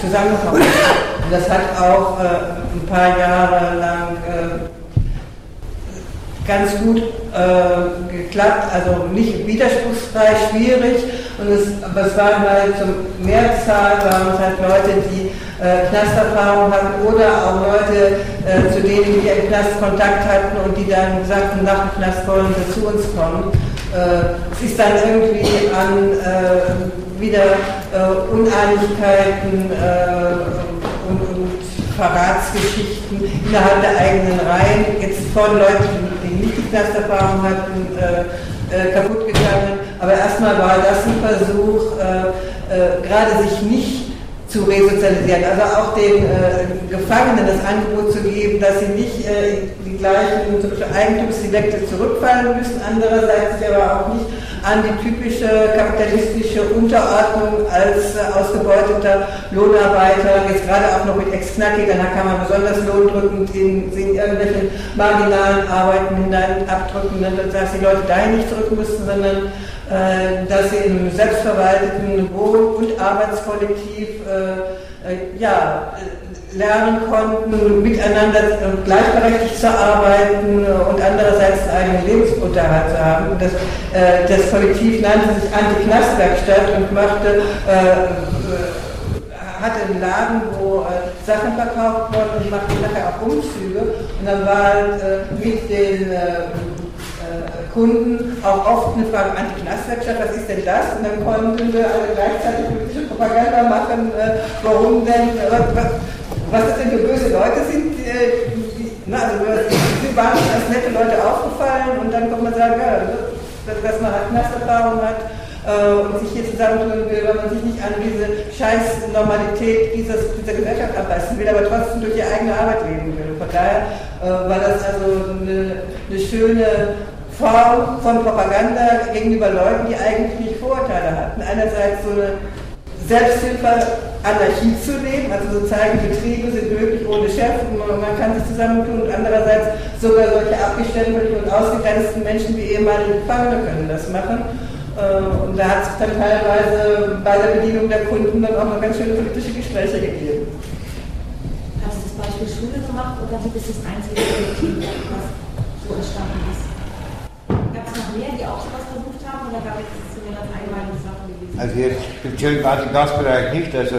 zusammenkommen. Und das hat auch äh, ein paar Jahre lang äh, ganz gut äh, geklappt, also nicht widerspruchsfrei, schwierig. Und es, aber es waren halt zum Mehrzahl waren es halt Leute, die äh, Knasterfahrung hatten oder auch Leute, äh, zu denen wir im Knast Kontakt hatten und die dann sagten, nach dem Knast wollen sie zu uns kommen. Äh, es ist dann irgendwie an äh, wieder äh, Uneinigkeiten äh, und, und Verratsgeschichten innerhalb der eigenen Reihen, jetzt von Leuten, die nicht die Knasterfahrung hatten, kaputt gegangen. Aber erstmal war das ein Versuch, gerade sich nicht zu resozialisieren. Also auch den äh, Gefangenen das Angebot zu geben, dass sie nicht äh, die gleichen Eigentumsdelikte zurückfallen müssen, andererseits aber auch nicht an die typische kapitalistische Unterordnung als äh, ausgebeuteter Lohnarbeiter, jetzt gerade auch noch mit Ex-Knacki, dann kann man besonders lohndrückend in, in irgendwelche marginalen Arbeiten hinein abdrücken, dass die Leute dahin nicht zurück müssen, sondern dass sie im selbstverwalteten Wohn- und Arbeitskollektiv äh, äh, ja, lernen konnten, miteinander gleichberechtigt zu arbeiten und andererseits einen Lebensunterhalt zu haben. Das, das Kollektiv nannte sich Anti-Knastwerkstatt und machte hatte einen Laden, wo äh, Sachen verkauft wurden und machte nachher auch Umzüge. Und dann war äh, mit den äh, Kunden auch oft eine Frage an die Knastwirtschaft, was ist denn das? Und dann konnten wir alle gleichzeitig politische Propaganda machen, äh, warum denn, äh, was, was das denn für böse Leute sind. Äh, die, na, also sie waren als nette Leute aufgefallen und dann kommt man sagen, ja, dass man halt Knasterfahrung hat und sich hier zusammentun will, weil man sich nicht an diese scheiß Normalität dieses, dieser Gesellschaft abbeißen will, aber trotzdem durch die eigene Arbeit leben will. Von daher war das also eine, eine schöne Form von Propaganda gegenüber Leuten, die eigentlich nicht Vorurteile hatten. Einerseits so eine Selbsthilfe, Anarchie zu leben, also so zeigen, Betriebe sind möglich ohne Chef und man kann sich zusammentun und andererseits sogar solche abgestempelten und ausgegrenzten Menschen wie ehemalige Gefangene können das machen. Äh, und da hat es dann teilweise bei der Bedienung der Kunden dann auch noch ganz schöne politische Gespräche gegeben. Hast du das Beispiel Schule gemacht oder wie ist das einzige Kollektiv, was so entstanden ist? Mehr, die auch sowas versucht haben oder gab es so eine ganz einmalige Sache gewesen? Also jetzt speziell im Gasbereich nicht. Also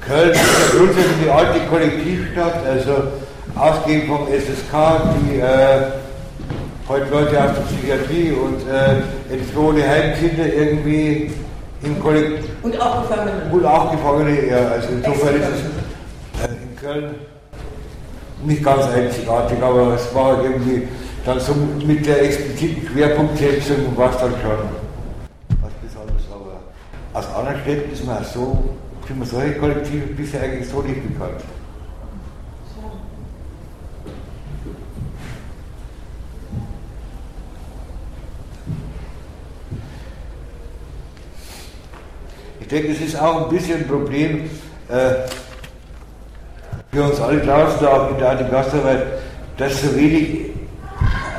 Köln ist ja grundsätzlich die alte Kollektivstadt, also ausgehend vom SSK, die äh, heute Leute aus der Psychiatrie und äh, entflohene Heimkinder irgendwie im Kollektiv. Und auch Gefangene. Und auch Gefangene, ja. Also insofern ist es äh, in Köln nicht ganz einzigartig, aber es war irgendwie dann so mit der expliziten Schwerpunktsetzung war es dann schon was Besonderes. Aber aus anderen Städten ist man so, sind mir solche Kollektive bisher eigentlich so nicht bekannt. Ich denke, es ist auch ein bisschen ein Problem äh, für uns alle draußen, auch in der Gastarbeit, dass so wenig,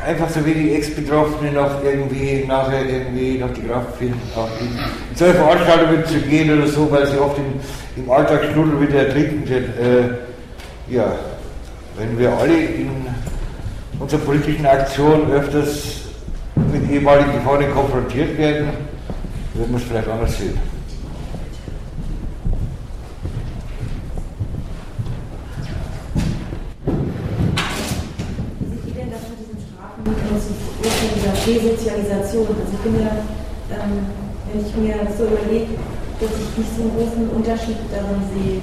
einfach so wenig Ex-Betroffene noch irgendwie nachher irgendwie noch die Kraft finden, auch in, in solche Veranstaltungen zu gehen oder so, weil sie oft im, im Alltagsschnudel wieder ertrinken sind. Äh, ja, wenn wir alle in unserer politischen Aktion öfters mit ehemaligen Gefangenen konfrontiert werden, würden wir es vielleicht anders sehen. Dieser Resozialisation. Also ich finde, ähm, wenn ich mir so überlege, dass ich nicht so einen großen Unterschied darin sehe,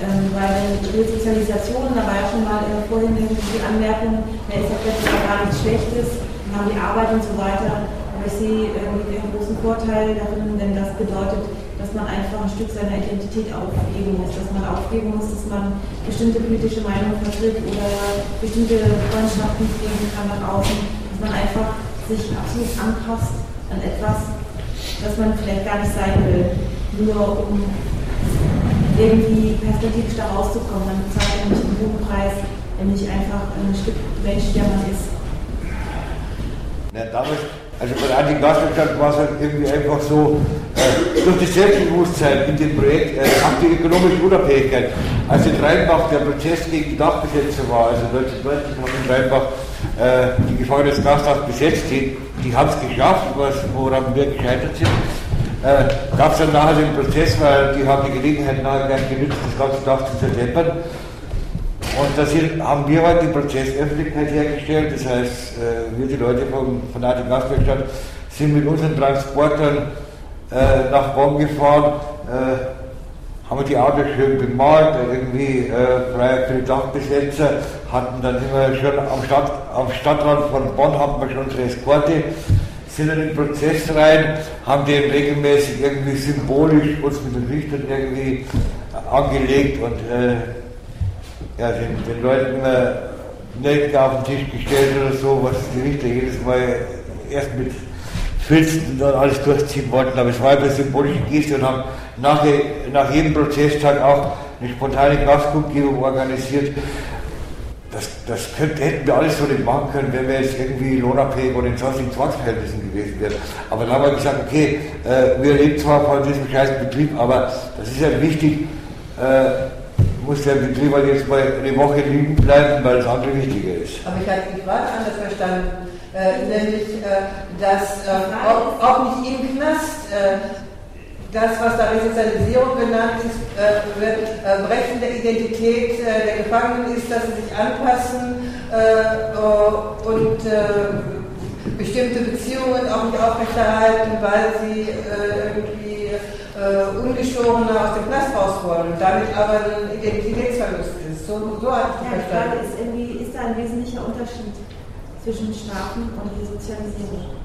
ähm, weil Resozialisation, da war ja schon mal äh, vorhin die Anmerkung, da ist ja plötzlich gar nichts Schlechtes, wir haben die Arbeit und so weiter. Aber ich sehe irgendwie den großen Vorteil darin, wenn das bedeutet, dass man einfach ein Stück seiner Identität aufgeben muss, dass man aufgeben muss, dass man bestimmte politische Meinungen vertritt oder bestimmte Freundschaften pflegen kann nach außen, dass man einfach sich absolut anpasst an etwas, das man vielleicht gar nicht sein will, nur um irgendwie perspektivisch da rauszukommen. Man bezahlt nicht einen hohen Preis, wenn nicht einfach ein Stück Mensch, der man ist. Ja, damals, also bei der Anti-Gastwirtschaft war es halt irgendwie einfach so, durch das Selbstbewusstsein in dem Projekt, äh, auch die ökonomische Unabhängigkeit. Als in Rheinbach der Prozess gegen die Dachbesetzer war, also 1990 haben in Rheinbach äh, die Gefangenen des Gasthaus besetzt, die, die haben es geschafft, was, woran wir gescheitert sind. Äh, Gab es dann nachher den Prozess, weil die haben die Gelegenheit nachher gleich genützt, das ganze Dach zu zerdeppern. Und da haben wir halt die Prozessöffentlichkeit hergestellt, das heißt, äh, wir die Leute von, von der Gaswerkstatt sind mit unseren Transportern äh, nach Bonn gefahren, äh, haben die Autos schön bemalt, irgendwie äh, frei für die Dachbesetzer, hatten dann immer schon am, Stadt, am Stadtrand von Bonn hatten wir schon unsere Eskorte, sind in den Prozess rein, haben den regelmäßig irgendwie symbolisch uns mit den Richtern irgendwie angelegt und äh, ja, den, den Leuten immer Nelken auf den Tisch gestellt oder so, was die Richter jedes Mal erst mit Filzen und dann alles durchziehen wollten. Aber es war eine symbolische Geste und haben nach, nach jedem Prozesstag auch eine spontane Gastkundgebung organisiert. Das, das könnte, hätten wir alles so nicht machen können, wenn wir jetzt irgendwie lohnabhängig oder in sonstigen Zwangsverhältnissen gewesen wären. Aber dann haben wir gesagt, okay, äh, wir leben zwar von diesem scheiß Betrieb, aber das ist ja wichtig, äh, muss der Betrieb halt jetzt mal eine Woche liegen bleiben, weil das andere wichtiger ist. Aber ich die gerade anders verstanden, äh, nämlich, äh, dass äh, auch, auch, nicht im Knast äh, das, was da Resozialisierung genannt ist, äh, wird äh, Brechen der Identität der Gefangenen ist, dass sie sich anpassen und bestimmte Beziehungen auch nicht aufrechterhalten, weil sie irgendwie äh, ungeschorener aus dem Knast raus wollen und damit aber ein Identitätsverlust ist. So, so hat ja, die Frage ist, irgendwie, ist da ein wesentlicher Unterschied zwischen Strafen und Resozialisierung?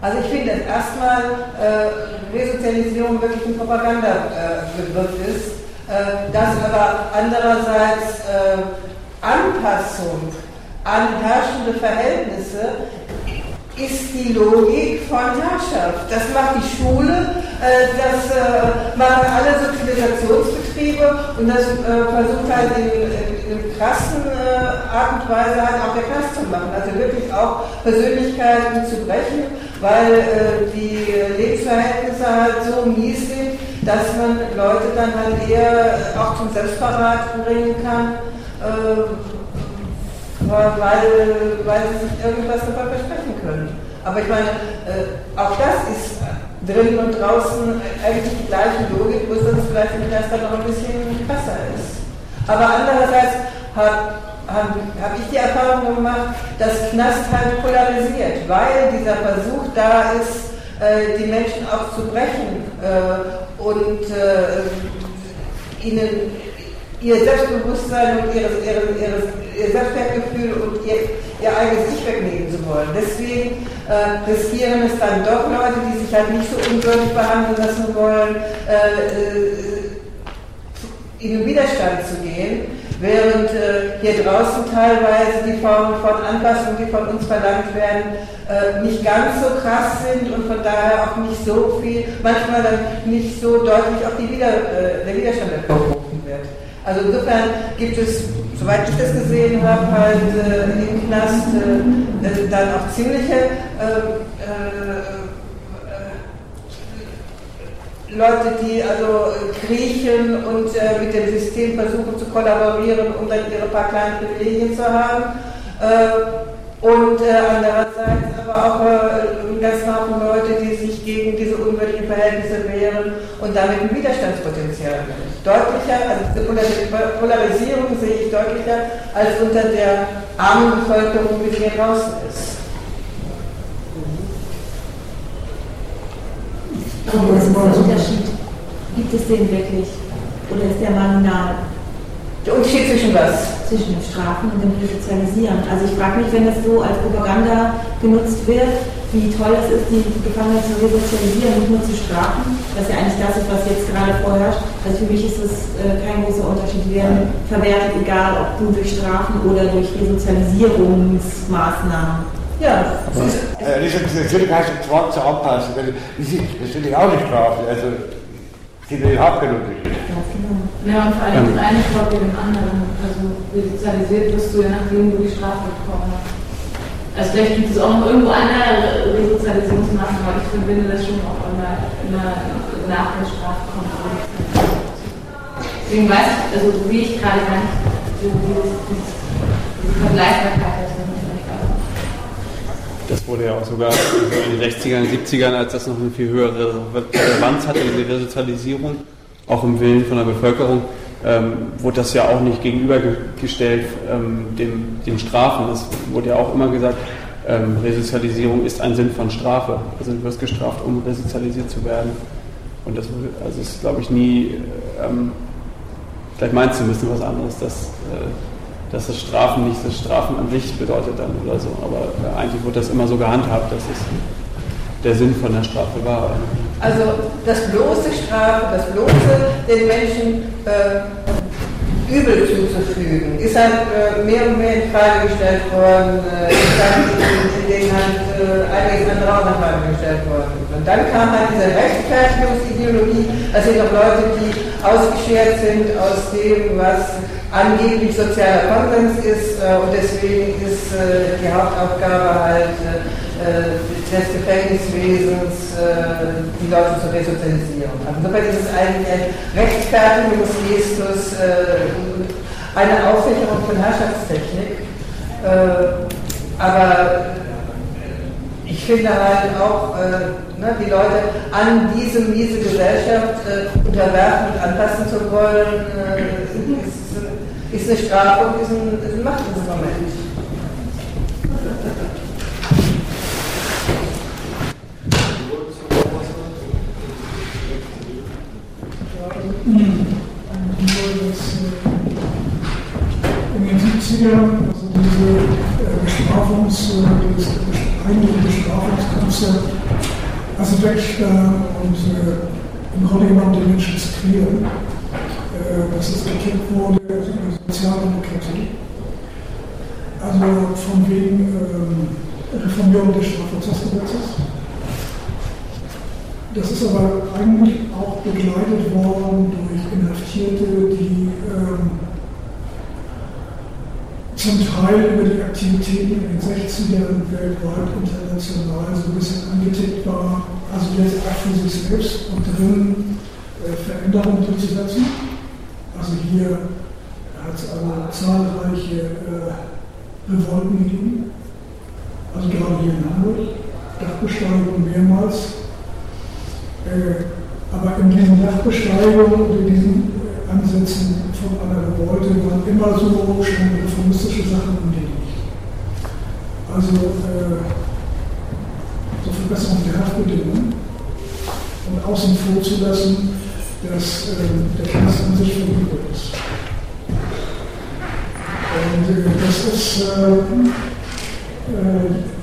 Also ich finde, dass erstmal äh, Resozialisierung wirklich ein Propagandabegriff äh, ist, äh, dass aber andererseits äh, Anpassung an herrschende Verhältnisse ist die Logik von Herrschaft. Das macht die Schule, das äh, machen alle Sozialisationsbetriebe und das äh, versucht halt in, in, in krassen Art und Weise halt auch der Knast zu machen. Also wirklich auch Persönlichkeiten zu brechen, weil die Lebensverhältnisse halt so mies sind, dass man Leute dann halt eher auch zum Selbstverrat bringen kann weil, weil sie sich irgendwas davon versprechen können. Aber ich meine, äh, auch das ist drinnen und draußen eigentlich die gleiche Logik, bloß dass es vielleicht im dann noch ein bisschen krasser ist. Aber andererseits habe hab, hab ich die Erfahrung gemacht, dass Knast halt polarisiert, weil dieser Versuch da ist, äh, die Menschen auch zu brechen äh, und äh, ihnen ihr Selbstbewusstsein und ihres, ihres, ihres, ihr Selbstwertgefühl und ihr, ihr eigenes Ich wegnehmen zu wollen. Deswegen äh, riskieren es dann doch Leute, die sich halt nicht so unwürdig behandeln lassen wollen, äh, äh, in den Widerstand zu gehen, während äh, hier draußen teilweise die Formen von Anpassung, die von uns verlangt werden, äh, nicht ganz so krass sind und von daher auch nicht so viel, manchmal dann nicht so deutlich auch die Wider, äh, der Widerstand hervorgerufen wird. Also insofern gibt es, soweit ich das gesehen habe, halt äh, im Knast äh, äh dann auch ziemliche ähm, äh, Leute, die also kriechen und äh, mit dem System versuchen zu kollaborieren, um dann ihre paar kleinen Privilegien zu haben. Und äh, andererseits aber auch äh, ganz Haufen Leute, die sich gegen diese unwürdigen Verhältnisse wehren und damit ein Widerstandspotenzial deutlicher, also diese Polarisierung sehe ich deutlicher als unter der armen Bevölkerung, wie sie hier draußen ist. Was ist der Unterschied? Gibt es den wirklich? Oder ist der marginal? Der Unterschied zwischen was? Zwischen dem Strafen und dem Resozialisieren. Also ich frage mich, wenn das so als Propaganda genutzt wird, wie toll es ist, die Gefangenen zu resozialisieren, nicht nur zu strafen, was ja eigentlich das ist, was jetzt gerade vorherrscht. Also für mich ist es äh, kein großer Unterschied. Die werden verwertet, egal ob du durch Strafen oder durch Resozialisierungsmaßnahmen. Ja, das ist, äh, natürlich heißt es Zwang zur Anpassung. Das finde ich auch nicht strafen. Also, sind wir hart genug. Ja, und vor allem das eine folgt dem anderen. Also resozialisiert wirst du ja, nachdem du die Strafe bekommen hast. Also vielleicht gibt es auch noch irgendwo andere Resozialisierungsmaßnahmen, aber ich verbinde das schon auch immer, immer nach der kommt. Deswegen weiß ich, also wie ich gerade gar nicht, wie diese Vergleichbarkeit das wurde ja auch sogar in den 60ern, 70ern, als das noch eine viel höhere Relevanz hatte, diese Resozialisierung, auch im Willen von der Bevölkerung, ähm, wurde das ja auch nicht gegenübergestellt ähm, dem, dem Strafen. Es wurde ja auch immer gesagt, ähm, Resozialisierung ist ein Sinn von Strafe. Also du wirst gestraft, um resozialisiert zu werden. Und das also ist, glaube ich, nie, ähm, vielleicht meinst du ein bisschen was anderes, dass äh, dass das Strafen nicht das Strafen an sich bedeutet dann oder so. Aber äh, eigentlich wird das immer so gehandhabt, dass es der Sinn von der Strafe war. Also das bloße Strafe, das bloße den Menschen äh, Übel zuzufügen, ist halt äh, mehr und mehr in Frage gestellt worden, äh, ist halt in, denen halt äh, einiges andere auch in Frage gestellt worden. Und dann kam halt diese Rechtfertigungsideologie, also noch Leute, die ausgeschert sind aus dem, was angeblich sozialer Konsens ist äh, und deswegen ist äh, die Hauptaufgabe halt äh, des Gefängniswesens, äh, die Leute zu resozialisieren. Also insofern ist es eigentlich ein Rechtfertigungsgestus, äh, eine Aussicherung von Herrschaftstechnik. Äh, aber ich finde halt auch, ne, die Leute an diese miese Gesellschaft unterwerfen und anpassen zu wollen, ist ist eine Strafe und ist ein, ist ein Machtinstrument. In den 70ern, also diese äh, Bestrafungs-, äh, dieses eigentliche Bestrafungskonzept, also weg äh, und äh, im Grunde genommen die Menschen quälen dass es gekippt wurde über Sozialdemokratie. Also von wegen ähm, Reformierung des Strafprozessgesetzes. Das ist aber eigentlich auch begleitet worden durch Inhaftierte, die ähm, zum Teil über die Aktivitäten in den 60ern weltweit international so ein bisschen angetickt waren, also jetzt auch für sich selbst und drin äh, Veränderungen durchzusetzen. Also hier hat es aber zahlreiche äh, Revolten gegeben, also gerade hier in Hamburg, Dachbesteigung mehrmals. Äh, aber in diesen Dachbesteigungen und in diesen äh, Ansätzen von einer Revolte waren immer so schon reformistische Sachen angelegt. Also äh, zur Verbesserung der Haftbedingungen außen vor zu lassen, dass äh, der Knast an sich verübelt ist. Und das ist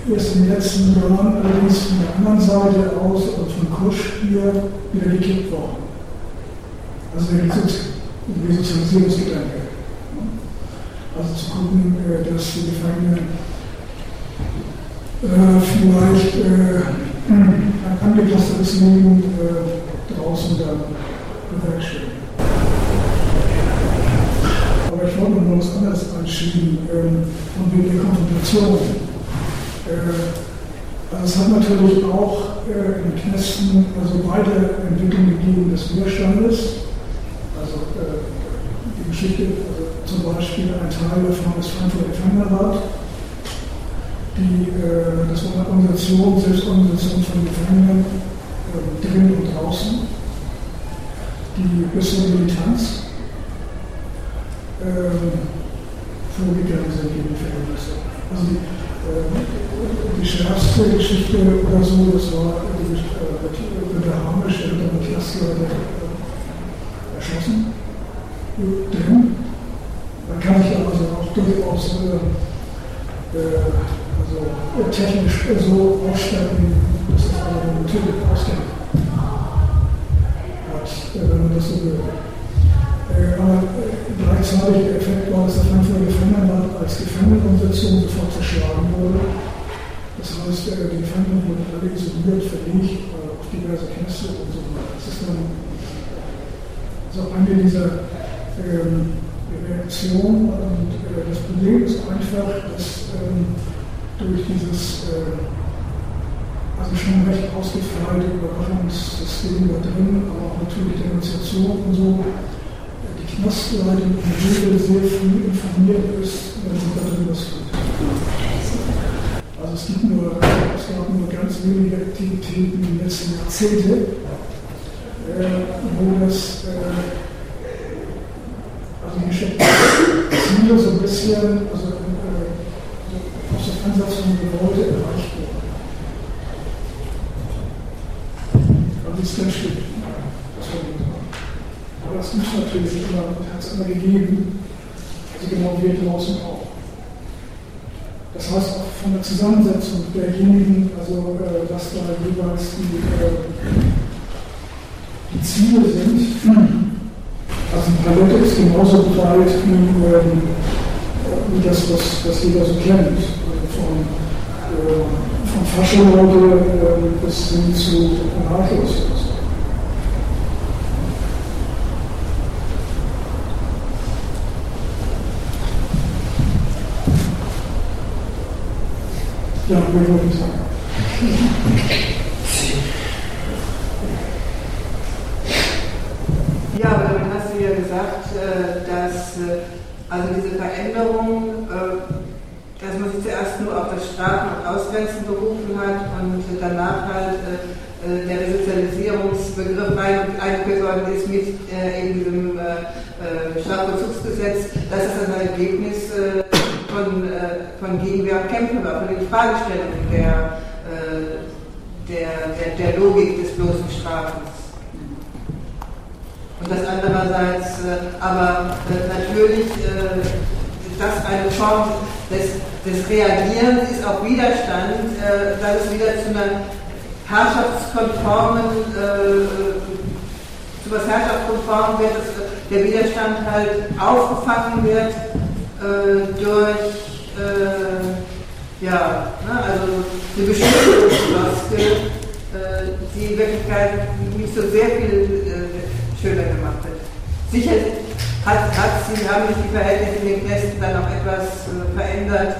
in den letzten Jahren allerdings von der anderen Seite aus, also von Kusch hier, wieder gekippt worden. Also der Resozialisierungsgedanke. Also zu gucken, äh, dass die Gefangenen äh, vielleicht ein angepassteres Leben draußen dann bewerkstelligen. Aber ich wollte noch was anderes anschieben, ähm, von wegen der Konfrontation. Äh, also es hat natürlich auch äh, in Knästen also Weiterentwicklung gegeben des Widerstandes. Also äh, die Geschichte, also zum Beispiel ein Teil davon ist Frankfurter Gefangenenrat die, äh, das war eine Organisation, Selbstorganisation von Gefangenen äh, drin und draußen, die bis zur Militanz äh, vorgegangen sind gegen Verhältnisse. Also die, die schärfste Geschichte oder so, das war die äh, der Hamisch, der dem Klassleiter äh, erschossen drin. Da kann ich also auch durchaus äh, äh also technisch so ausstatten, dass es eine natürlich auskennt hat, wenn man das so will. Äh, aber gleichzeitig der Effekt war, dass der Frankfurter Gefangenenrat als Gefangenenumsetzung sofort zerschlagen wurde. Das heißt, äh, die Gefangenen wurden alle isoliert, verlegt äh, auf diverse Knäste und so weiter. Das ist dann so eine dieser ähm, Reaktionen. Und äh, das Problem ist einfach, dass ähm, durch dieses äh, also schon recht ausgefeilte Überwachungssystem da drin, aber auch natürlich Denunziation und so, äh, die Knastleitung in der Regel sehr früh informiert ist, wenn sie da drin was tut. Also es gibt nur, es gab nur ganz wenige Aktivitäten in den letzten Jahrzehnten, äh, wo das äh, also die Ziele so ein bisschen, also aus dem Ansatz von Gebäude erreicht wurde. Also das ist ganz das Aber das muss natürlich immer, hat es immer gegeben, also genau wie draußen auch. Das heißt auch von der Zusammensetzung derjenigen, also äh, was da jeweils die, äh, die Ziele sind. Also ein Palette ist genauso breit wie, ähm, wie das, was, was jeder so kennt von, äh, von Faschenleute äh, bis hin zu Anarchos. Ja, wir würden sagen. Ja, aber damit hast du ja gesagt, äh, dass äh, also diese Veränderung äh, dass man sich zuerst nur auf das Strafen und Ausgrenzen berufen hat und danach halt der Resozialisierungsbegriff eingeführt worden ist mit eben diesem Strafvollzugsgesetz, das ist ein Ergebnis von, äh, von Gegenwehr und Kämpfen war, von den Fragestellungen der, der, der, der Logik des bloßen Strafens. Und das andererseits aber natürlich das eine Form des, des Reagierens ist auf Widerstand, äh, dass es wieder zu einer herrschaftskonformen, äh, zu was herrschaftskonform wird, dass der Widerstand halt aufgefangen wird äh, durch äh, ja, ne, also eine Beschuldigungsmaske, äh, die in Wirklichkeit nicht so sehr viel äh, schöner gemacht hat. Sicher hat, hat sie, haben sich die Verhältnisse in den Knästen dann noch etwas äh, verändert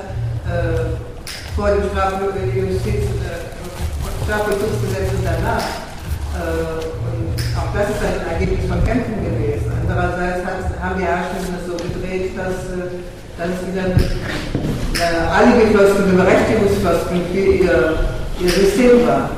vor dem Strafjustiz, Strafvollzugsgesetz und danach. Und auch das ist ein Ergebnis von Kämpfen gewesen. Andererseits haben die Herrschenden es so gedreht, dass, äh, dass wieder äh, alle Geflossen, Berechtigungsflossen für ihr, ihr System war.